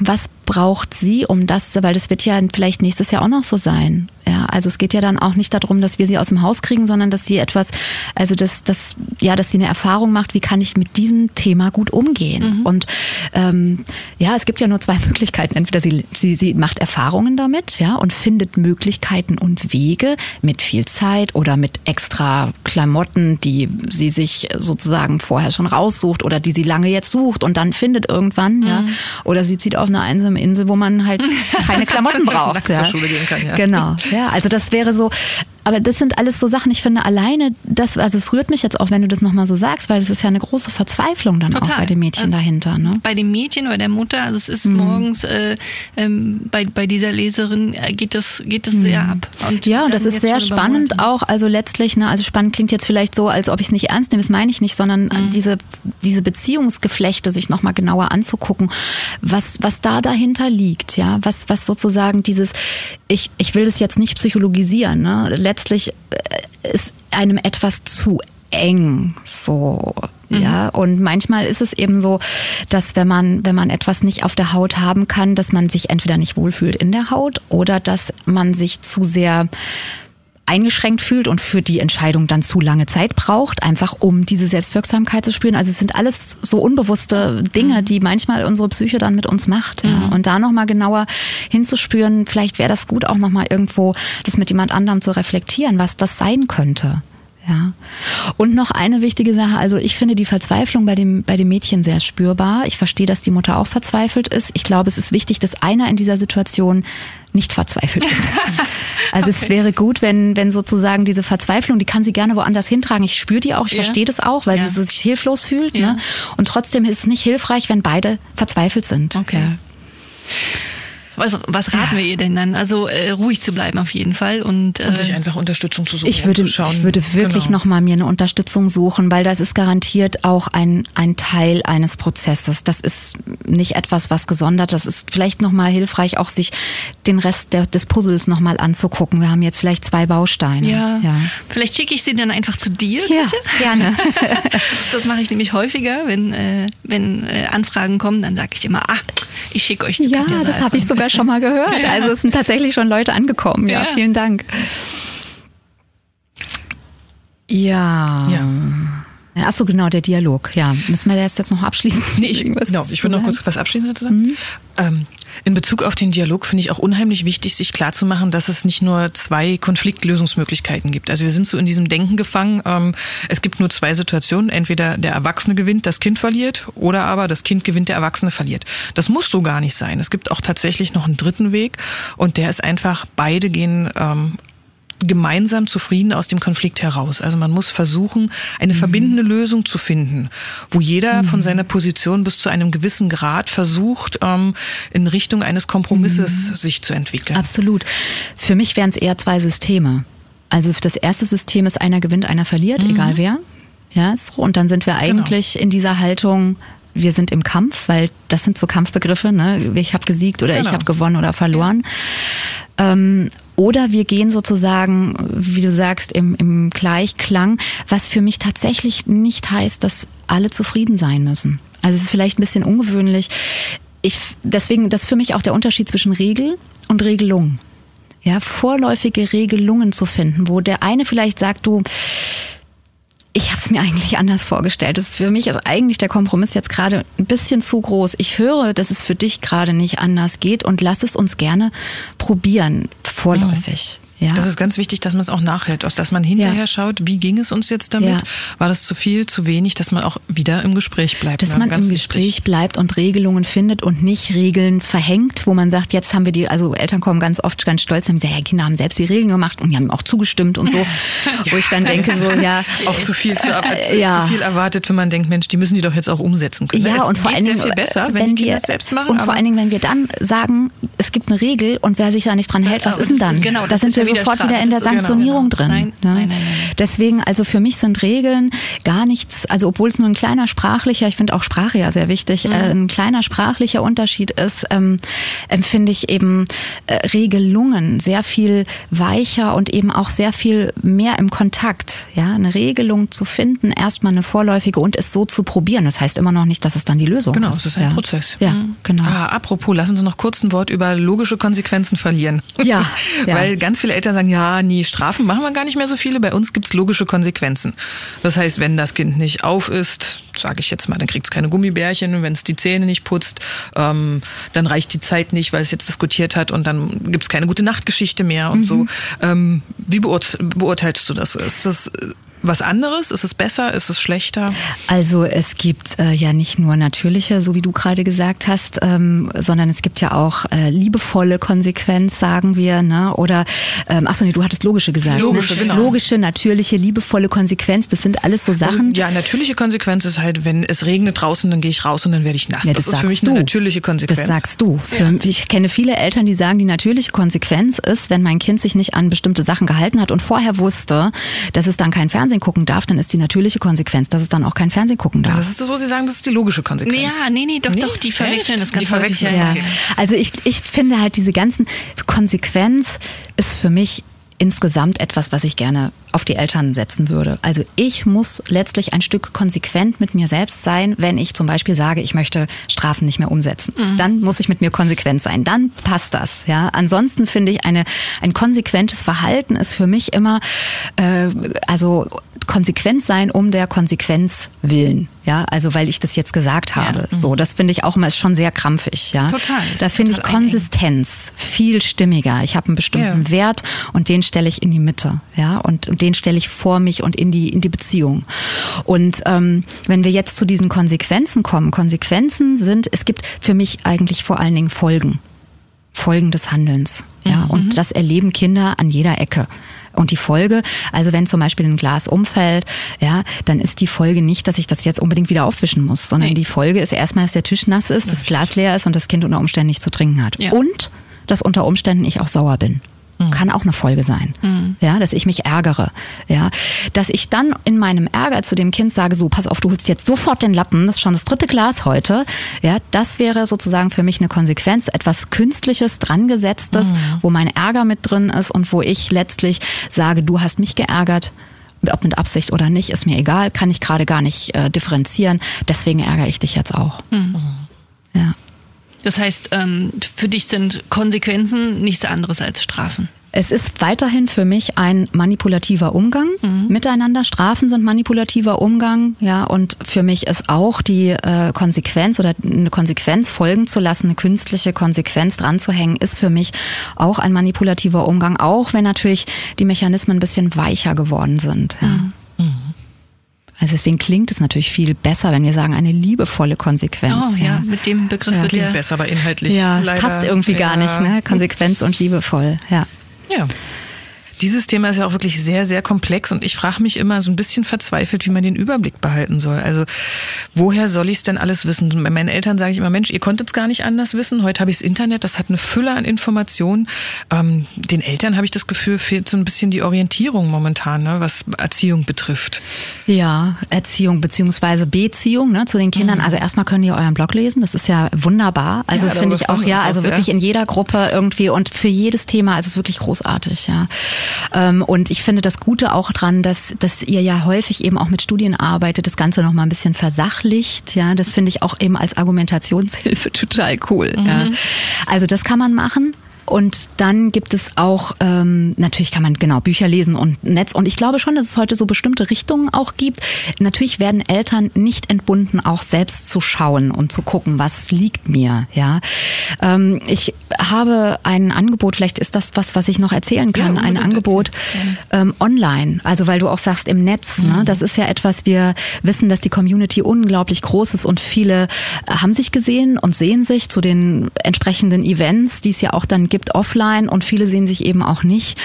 was braucht sie, um das, weil das wird ja vielleicht nächstes Jahr auch noch so sein. Ja, also es geht ja dann auch nicht darum, dass wir sie aus dem Haus kriegen, sondern dass sie etwas, also dass, dass, ja, dass sie eine Erfahrung macht, wie kann ich mit diesem Thema gut umgehen. Mhm. Und ähm, ja, es gibt ja nur zwei <laughs> Möglichkeiten. Entweder sie, sie, sie macht Erfahrungen damit, ja, und findet Möglichkeiten und Wege mit viel Zeit oder mit extra Klamotten, die sie sich sozusagen vorher schon raussucht oder die sie lange jetzt sucht und dann findet irgendwann, mhm. ja. Oder sie zieht auf eine einsame Insel, wo man halt <laughs> keine Klamotten braucht. ja. zur Schule gehen kann, ja. Genau. Ja, also das wäre so, aber das sind alles so Sachen, ich finde alleine, das, also es rührt mich jetzt auch, wenn du das nochmal so sagst, weil es ist ja eine große Verzweiflung dann Total. auch bei dem Mädchen also dahinter. Ne? Bei dem Mädchen oder der Mutter, also es ist mhm. morgens äh, ähm, bei, bei dieser Leserin äh, geht das, geht das mhm. sehr ab. Und ja, und das ist sehr spannend auch, also letztlich, ne, also spannend klingt jetzt vielleicht so, als ob ich es nicht ernst nehme, das meine ich nicht, sondern mhm. diese, diese Beziehungsgeflechte sich nochmal genauer anzugucken, was, was da dahinter liegt, ja, was, was sozusagen dieses, ich, ich will das jetzt nicht psychologisieren, ne? Letztlich äh, ist einem etwas zu eng so mhm. ja und manchmal ist es eben so dass wenn man wenn man etwas nicht auf der Haut haben kann dass man sich entweder nicht wohlfühlt in der Haut oder dass man sich zu sehr eingeschränkt fühlt und für die Entscheidung dann zu lange Zeit braucht, einfach um diese Selbstwirksamkeit zu spüren. Also es sind alles so unbewusste Dinge, mhm. die manchmal unsere Psyche dann mit uns macht. Ja. Mhm. Und da nochmal genauer hinzuspüren, vielleicht wäre das gut, auch nochmal irgendwo das mit jemand anderem zu reflektieren, was das sein könnte. Ja. Und noch eine wichtige Sache, also ich finde die Verzweiflung bei dem, bei dem Mädchen sehr spürbar. Ich verstehe, dass die Mutter auch verzweifelt ist. Ich glaube, es ist wichtig, dass einer in dieser Situation nicht verzweifelt ist. <laughs> Also okay. es wäre gut, wenn, wenn sozusagen diese Verzweiflung, die kann sie gerne woanders hintragen. Ich spüre die auch, ich ja. verstehe das auch, weil ja. sie sich hilflos fühlt. Ne? Und trotzdem ist es nicht hilfreich, wenn beide verzweifelt sind. Okay. Was, was raten wir ihr denn dann? Also äh, ruhig zu bleiben auf jeden Fall und, äh, und sich einfach Unterstützung zu suchen. Ich würde, ich würde wirklich genau. noch mal mir eine Unterstützung suchen, weil das ist garantiert auch ein ein Teil eines Prozesses. Das ist nicht etwas, was gesondert. Das ist vielleicht noch mal hilfreich, auch sich den Rest der, des Puzzles noch mal anzugucken. Wir haben jetzt vielleicht zwei Bausteine. Ja. ja. Vielleicht schicke ich sie dann einfach zu dir. Ja, bitte? gerne. <laughs> das mache ich nämlich häufiger, wenn äh, wenn äh, Anfragen kommen, dann sage ich immer, ah, ich schicke euch. Ja, das habe ich sogar schon mal gehört. Ja. Also es sind tatsächlich schon Leute angekommen. Ja, ja. vielen Dank. Ja. ja. Ach so, genau, der Dialog. Ja, müssen wir das jetzt noch abschließen? Nee, ich, genau, ich würde noch kurz was abschließen dazu sagen. Mhm. Ähm, in Bezug auf den Dialog finde ich auch unheimlich wichtig, sich klarzumachen, dass es nicht nur zwei Konfliktlösungsmöglichkeiten gibt. Also wir sind so in diesem Denken gefangen, ähm, es gibt nur zwei Situationen. Entweder der Erwachsene gewinnt, das Kind verliert, oder aber das Kind gewinnt, der Erwachsene verliert. Das muss so gar nicht sein. Es gibt auch tatsächlich noch einen dritten Weg und der ist einfach, beide gehen ähm, gemeinsam zufrieden aus dem Konflikt heraus. Also man muss versuchen, eine mhm. verbindende Lösung zu finden, wo jeder mhm. von seiner Position bis zu einem gewissen Grad versucht, ähm, in Richtung eines Kompromisses mhm. sich zu entwickeln. Absolut. Für mich wären es eher zwei Systeme. Also das erste System ist einer gewinnt, einer verliert, mhm. egal wer. Ja, so, und dann sind wir genau. eigentlich genau. in dieser Haltung, wir sind im Kampf, weil das sind so Kampfbegriffe, ne? Ich habe gesiegt oder genau. ich habe gewonnen oder verloren. Ja. Ähm, oder wir gehen sozusagen, wie du sagst, im, im Gleichklang, was für mich tatsächlich nicht heißt, dass alle zufrieden sein müssen. Also es ist vielleicht ein bisschen ungewöhnlich. Ich, deswegen, das ist für mich auch der Unterschied zwischen Regel und Regelung. Ja, vorläufige Regelungen zu finden, wo der eine vielleicht sagt, du, ich habe es mir eigentlich anders vorgestellt. Das ist für mich ist eigentlich der Kompromiss jetzt gerade ein bisschen zu groß. Ich höre, dass es für dich gerade nicht anders geht und lass es uns gerne probieren, vorläufig. Ja. Das ist ganz wichtig, dass man es auch nachhält, dass man hinterher ja. schaut, wie ging es uns jetzt damit? Ja. War das zu viel, zu wenig, dass man auch wieder im Gespräch bleibt? Dass ne? man im Gespräch wichtig. bleibt und Regelungen findet und nicht Regeln verhängt, wo man sagt, jetzt haben wir die, also Eltern kommen ganz oft ganz stolz und sagen, ja, Kinder haben selbst die Regeln gemacht und die haben auch zugestimmt und so. <laughs> wo ich dann denke, so, ja. <laughs> Auch zu viel, zu, äh, zu viel erwartet, wenn man denkt, Mensch, die müssen die doch jetzt auch umsetzen können. Ja, es und vor allen Dingen, viel besser, wenn, wenn wir, selbst machen. Und vor allen Dingen, wenn wir dann sagen, es gibt eine Regel und wer sich da nicht dran hält, was ist denn dann? Genau, da sind wir sofort wieder in der Sanktionierung genau, drin. Nein, ne? nein, nein, nein, Deswegen, also für mich sind Regeln gar nichts, also obwohl es nur ein kleiner sprachlicher, ich finde auch Sprache ja sehr wichtig, mhm. äh, ein kleiner sprachlicher Unterschied ist, ähm, empfinde ich eben äh, Regelungen sehr viel weicher und eben auch sehr viel mehr im Kontakt. Ja, eine Regelung zu finden, erstmal eine vorläufige und es so zu probieren. Das heißt immer noch nicht, dass es dann die Lösung genau, ist. Genau, es ist ein ja. Prozess. Ja, mhm. genau. Ah, apropos, lassen Sie noch kurz ein Wort über logische Konsequenzen verlieren. Ja. <laughs> ja. Weil ganz viele Eltern sagen, ja, nie Strafen machen wir gar nicht mehr so viele. Bei uns gibt's logische Konsequenzen. Das heißt, wenn das Kind nicht auf ist, sage ich jetzt mal, dann kriegt's keine Gummibärchen. Wenn es die Zähne nicht putzt, ähm, dann reicht die Zeit nicht, weil es jetzt diskutiert hat und dann gibt's keine gute Nachtgeschichte mehr und mhm. so. Ähm, wie beurteilst du das? Ist das was anderes? Ist es besser? Ist es schlechter? Also es gibt äh, ja nicht nur natürliche, so wie du gerade gesagt hast, ähm, sondern es gibt ja auch äh, liebevolle Konsequenz, sagen wir, ne? Oder ähm, ach so, nee, du hattest logische gesagt. Logische, ne? genau. Logische, natürliche, liebevolle Konsequenz. Das sind alles so also, Sachen. Also, ja, natürliche Konsequenz ist halt, wenn es regnet draußen, dann gehe ich raus und dann werde ich nass. Ja, das, das ist für mich du. eine natürliche Konsequenz. Das sagst du. Für, ja. Ich kenne viele Eltern, die sagen, die natürliche Konsequenz ist, wenn mein Kind sich nicht an bestimmte Sachen gehalten hat und vorher wusste, dass es dann kein Fernsehen gucken darf, dann ist die natürliche Konsequenz, dass es dann auch kein Fernsehen gucken darf. Das ist das, wo Sie sagen, das ist die logische Konsequenz. Ja, nee, nee, doch, nee, doch, die verwechseln das ganz Die verwechseln ja. Okay. Also ich, ich finde halt diese ganzen Konsequenz ist für mich insgesamt etwas, was ich gerne auf die Eltern setzen würde. Also ich muss letztlich ein Stück konsequent mit mir selbst sein, wenn ich zum Beispiel sage, ich möchte Strafen nicht mehr umsetzen. Mhm. Dann muss ich mit mir konsequent sein. Dann passt das. Ja. Ansonsten finde ich eine ein konsequentes Verhalten ist für mich immer äh, also konsequent sein um der Konsequenz willen. Ja, also weil ich das jetzt gesagt habe. Ja. So, das finde ich auch immer ist schon sehr krampfig. Ja, total. Da finde ich Konsistenz viel stimmiger. Ich habe einen bestimmten ja. Wert und den stelle ich in die Mitte. Ja, und, und den stelle ich vor mich und in die in die Beziehung. Und ähm, wenn wir jetzt zu diesen Konsequenzen kommen, Konsequenzen sind, es gibt für mich eigentlich vor allen Dingen Folgen. Folgen des Handelns. Ja, mhm. und das erleben Kinder an jeder Ecke. Und die Folge, also wenn zum Beispiel ein Glas umfällt, ja, dann ist die Folge nicht, dass ich das jetzt unbedingt wieder aufwischen muss, sondern nee. die Folge ist erstmal, dass der Tisch nass ist, das Glas leer ist und das Kind unter Umständen nichts zu trinken hat. Ja. Und dass unter Umständen ich auch sauer bin. Mhm. Kann auch eine Folge sein. Mhm. Ja, dass ich mich ärgere. Ja, dass ich dann in meinem Ärger zu dem Kind sage, so, pass auf, du holst jetzt sofort den Lappen, das ist schon das dritte Glas heute. Ja, das wäre sozusagen für mich eine Konsequenz, etwas Künstliches, drangesetztes, mhm. wo mein Ärger mit drin ist und wo ich letztlich sage, du hast mich geärgert, ob mit Absicht oder nicht, ist mir egal, kann ich gerade gar nicht äh, differenzieren. Deswegen ärgere ich dich jetzt auch. Mhm. Ja. Das heißt, ähm, für dich sind Konsequenzen nichts anderes als Strafen. Es ist weiterhin für mich ein manipulativer Umgang mhm. miteinander. Strafen sind manipulativer Umgang, ja, und für mich ist auch die äh, Konsequenz oder eine Konsequenz folgen zu lassen, eine künstliche Konsequenz dran zu hängen, ist für mich auch ein manipulativer Umgang, auch wenn natürlich die Mechanismen ein bisschen weicher geworden sind. Ja. Mhm. Also deswegen klingt es natürlich viel besser, wenn wir sagen, eine liebevolle Konsequenz. Oh, ja, ja. mit dem Begriff ja. klingt besser, aber inhaltlich. Ja, es passt irgendwie ja. gar nicht, ne? Konsequenz und liebevoll, ja. Ja. Dieses Thema ist ja auch wirklich sehr, sehr komplex und ich frage mich immer so ein bisschen verzweifelt, wie man den Überblick behalten soll. Also woher soll ich es denn alles wissen? Bei meinen Eltern sage ich immer, Mensch, ihr konntet es gar nicht anders wissen. Heute habe ich das Internet, das hat eine Fülle an Informationen. Ähm, den Eltern habe ich das Gefühl, fehlt so ein bisschen die Orientierung momentan, ne, was Erziehung betrifft. Ja, Erziehung beziehungsweise Beziehung ne, zu den Kindern. Mhm. Also erstmal können die euren Blog lesen, das ist ja wunderbar. Also ja, finde ich auch, ja, also wirklich in jeder Gruppe irgendwie und für jedes Thema, also es ist wirklich großartig, ja. Ähm, und ich finde das Gute auch dran, dass, dass ihr ja häufig eben auch mit Studien arbeitet, das Ganze nochmal ein bisschen versachlicht. Ja, das finde ich auch eben als Argumentationshilfe <laughs> total cool. Mhm. Ja. Also das kann man machen. Und dann gibt es auch, ähm, natürlich kann man genau Bücher lesen und Netz. Und ich glaube schon, dass es heute so bestimmte Richtungen auch gibt. Natürlich werden Eltern nicht entbunden, auch selbst zu schauen und zu gucken, was liegt mir. Ja, ähm, ich habe ein Angebot. Vielleicht ist das was, was ich noch erzählen kann. Ja, ein Angebot ähm, online. Also weil du auch sagst im Netz. Ne? Mhm. Ne? Das ist ja etwas. Wir wissen, dass die Community unglaublich groß ist und viele haben sich gesehen und sehen sich zu den entsprechenden Events, die es ja auch dann gibt gibt offline und viele sehen sich eben auch nicht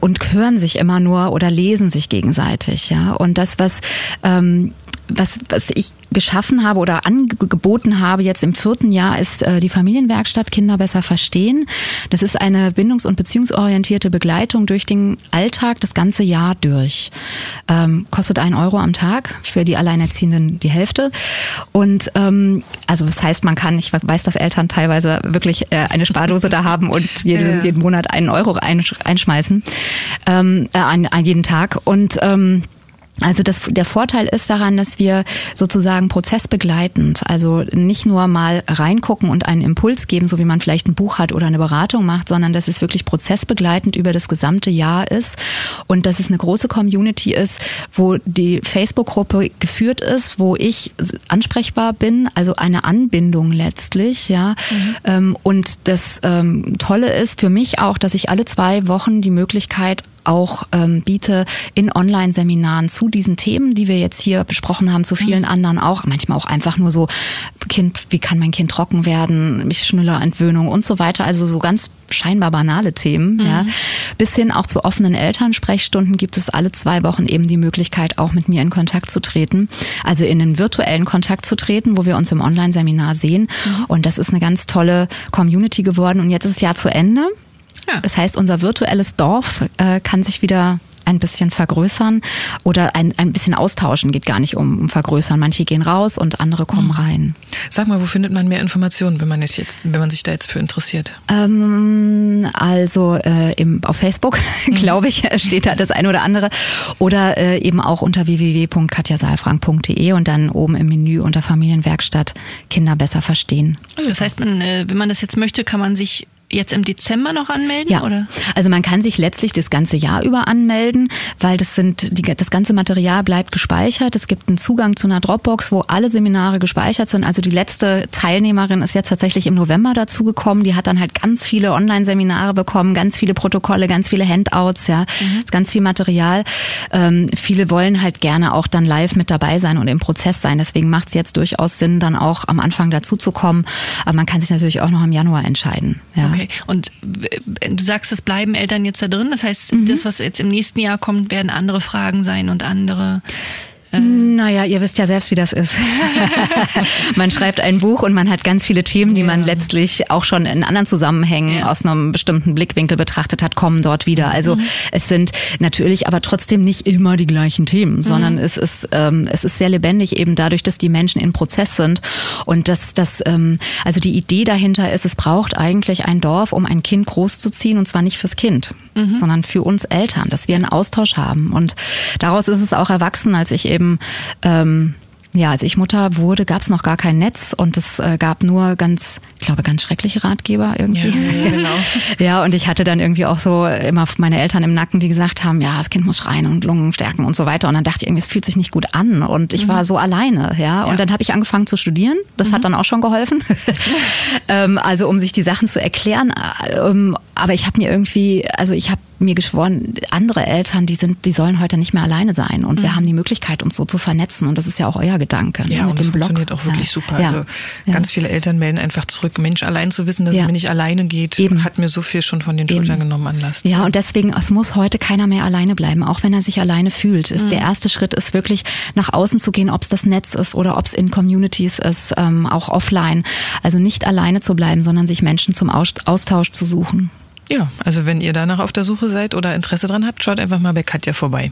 und hören sich immer nur oder lesen sich gegenseitig. Ja, und das, was ähm, was, was ich geschaffen habe oder angeboten habe jetzt im vierten Jahr ist äh, die Familienwerkstatt Kinder besser verstehen. Das ist eine bindungs- und beziehungsorientierte Begleitung durch den Alltag das ganze Jahr durch. Ähm, kostet ein Euro am Tag für die Alleinerziehenden die Hälfte. Und ähm, also das heißt, man kann, ich weiß, dass Eltern teilweise wirklich äh, eine Spardose da haben und <laughs> jeden, ja. jeden Monat einen Euro einschmeißen ähm, äh, an, an jeden Tag. Und ähm, also das, der Vorteil ist daran, dass wir sozusagen prozessbegleitend, also nicht nur mal reingucken und einen Impuls geben, so wie man vielleicht ein Buch hat oder eine Beratung macht, sondern dass es wirklich prozessbegleitend über das gesamte Jahr ist und dass es eine große Community ist, wo die Facebook-Gruppe geführt ist, wo ich ansprechbar bin, also eine Anbindung letztlich, ja. Mhm. Ähm, und das ähm, Tolle ist für mich auch, dass ich alle zwei Wochen die Möglichkeit auch ähm, biete in Online-Seminaren zu diesen Themen, die wir jetzt hier besprochen haben, zu vielen mhm. anderen auch. Manchmal auch einfach nur so, Kind, wie kann mein Kind trocken werden, schneller Entwöhnung und so weiter. Also so ganz scheinbar banale Themen, mhm. ja. Bis hin auch zu offenen Elternsprechstunden gibt es alle zwei Wochen eben die Möglichkeit, auch mit mir in Kontakt zu treten. Also in einen virtuellen Kontakt zu treten, wo wir uns im Online-Seminar sehen. Mhm. Und das ist eine ganz tolle Community geworden. Und jetzt ist das Jahr zu Ende. Ja. Das heißt, unser virtuelles Dorf äh, kann sich wieder ein bisschen vergrößern oder ein, ein bisschen austauschen, geht gar nicht um, um vergrößern. Manche gehen raus und andere kommen hm. rein. Sag mal, wo findet man mehr Informationen, wenn man, jetzt, wenn man sich da jetzt für interessiert? Ähm, also äh, im, auf Facebook, mhm. <laughs> glaube ich, steht da das eine oder andere. Oder äh, eben auch unter www.katjasaalfrank.de und dann oben im Menü unter Familienwerkstatt Kinder besser verstehen. Also das heißt, man, äh, wenn man das jetzt möchte, kann man sich jetzt im Dezember noch anmelden? Ja, oder? also man kann sich letztlich das ganze Jahr über anmelden, weil das sind die, das ganze Material bleibt gespeichert. Es gibt einen Zugang zu einer Dropbox, wo alle Seminare gespeichert sind. Also die letzte Teilnehmerin ist jetzt tatsächlich im November dazugekommen. Die hat dann halt ganz viele Online-Seminare bekommen, ganz viele Protokolle, ganz viele Handouts, ja, mhm. ganz viel Material. Ähm, viele wollen halt gerne auch dann live mit dabei sein und im Prozess sein. Deswegen macht es jetzt durchaus Sinn, dann auch am Anfang dazuzukommen. Aber man kann sich natürlich auch noch im Januar entscheiden. Ja. Okay. Okay, und du sagst, es bleiben Eltern jetzt da drin. Das heißt, mhm. das, was jetzt im nächsten Jahr kommt, werden andere Fragen sein und andere äh. Naja, ihr wisst ja selbst, wie das ist. <laughs> man schreibt ein Buch und man hat ganz viele Themen, die ja. man letztlich auch schon in anderen Zusammenhängen ja. aus einem bestimmten Blickwinkel betrachtet hat, kommen dort wieder. Also mhm. es sind natürlich aber trotzdem nicht immer die gleichen Themen, sondern mhm. es ist ähm, es ist sehr lebendig eben dadurch, dass die Menschen in Prozess sind und dass das ähm, also die Idee dahinter ist, es braucht eigentlich ein Dorf, um ein Kind großzuziehen und zwar nicht fürs Kind, mhm. sondern für uns Eltern, dass wir einen Austausch haben und daraus ist es auch erwachsen, als ich eben eben ähm, ja, als ich Mutter wurde, gab es noch gar kein Netz und es äh, gab nur ganz, ich glaube, ganz schreckliche Ratgeber irgendwie. Ja, genau. <laughs> ja, und ich hatte dann irgendwie auch so immer meine Eltern im Nacken, die gesagt haben, ja, das Kind muss schreien und Lungen stärken und so weiter. Und dann dachte ich irgendwie, es fühlt sich nicht gut an. Und ich mhm. war so alleine, ja. Und ja. dann habe ich angefangen zu studieren. Das mhm. hat dann auch schon geholfen. <laughs> <laughs> ähm, also um sich die Sachen zu erklären. Ähm, aber ich habe mir irgendwie, also ich habe mir geschworen, andere Eltern, die sind, die sollen heute nicht mehr alleine sein. Und mhm. wir haben die Möglichkeit, uns so zu vernetzen. Und das ist ja auch euer Gedanke. Ne, ja, ne, und das funktioniert auch wirklich ja. super. Ja. Also ja. ganz viele Eltern melden einfach zurück. Mensch, allein zu wissen, dass es mir nicht alleine geht, Eben. hat mir so viel schon von den Schultern Eben. genommen an Last. Ja, und deswegen, es muss heute keiner mehr alleine bleiben, auch wenn er sich alleine fühlt. Ist, mhm. Der erste Schritt ist wirklich nach außen zu gehen, ob es das Netz ist oder ob es in Communities ist, ähm, auch offline. Also nicht alleine zu bleiben, sondern sich Menschen zum Austausch zu suchen. Ja, also wenn ihr danach auf der Suche seid oder Interesse dran habt, schaut einfach mal bei Katja vorbei.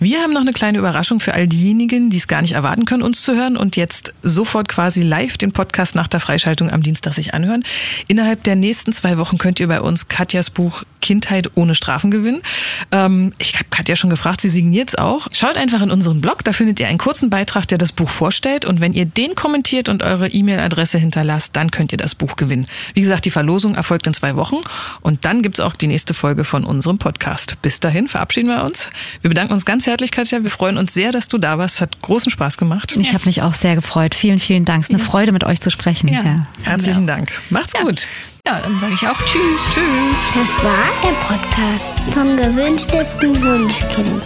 Wir haben noch eine kleine Überraschung für all diejenigen, die es gar nicht erwarten können, uns zu hören und jetzt sofort quasi live den Podcast nach der Freischaltung am Dienstag sich anhören. Innerhalb der nächsten zwei Wochen könnt ihr bei uns Katjas Buch Kindheit ohne Strafen gewinnen. Ähm, ich habe Katja schon gefragt, sie signiert es auch. Schaut einfach in unseren Blog, da findet ihr einen kurzen Beitrag, der das Buch vorstellt und wenn ihr den kommentiert und eure E-Mail-Adresse hinterlasst, dann könnt ihr das Buch gewinnen. Wie gesagt, die Verlosung erfolgt in zwei Wochen und und dann gibt's auch die nächste Folge von unserem Podcast. Bis dahin verabschieden wir uns. Wir bedanken uns ganz herzlich, Katja. Wir freuen uns sehr, dass du da warst. Hat großen Spaß gemacht. Ich habe mich auch sehr gefreut. Vielen, vielen Dank. Es ist eine Freude, mit euch zu sprechen. Ja. ja. Herzlichen Dank. Macht's gut. Ja, dann sage ich auch Tschüss. Tschüss. Das war der Podcast vom gewünschtesten Wunschkind.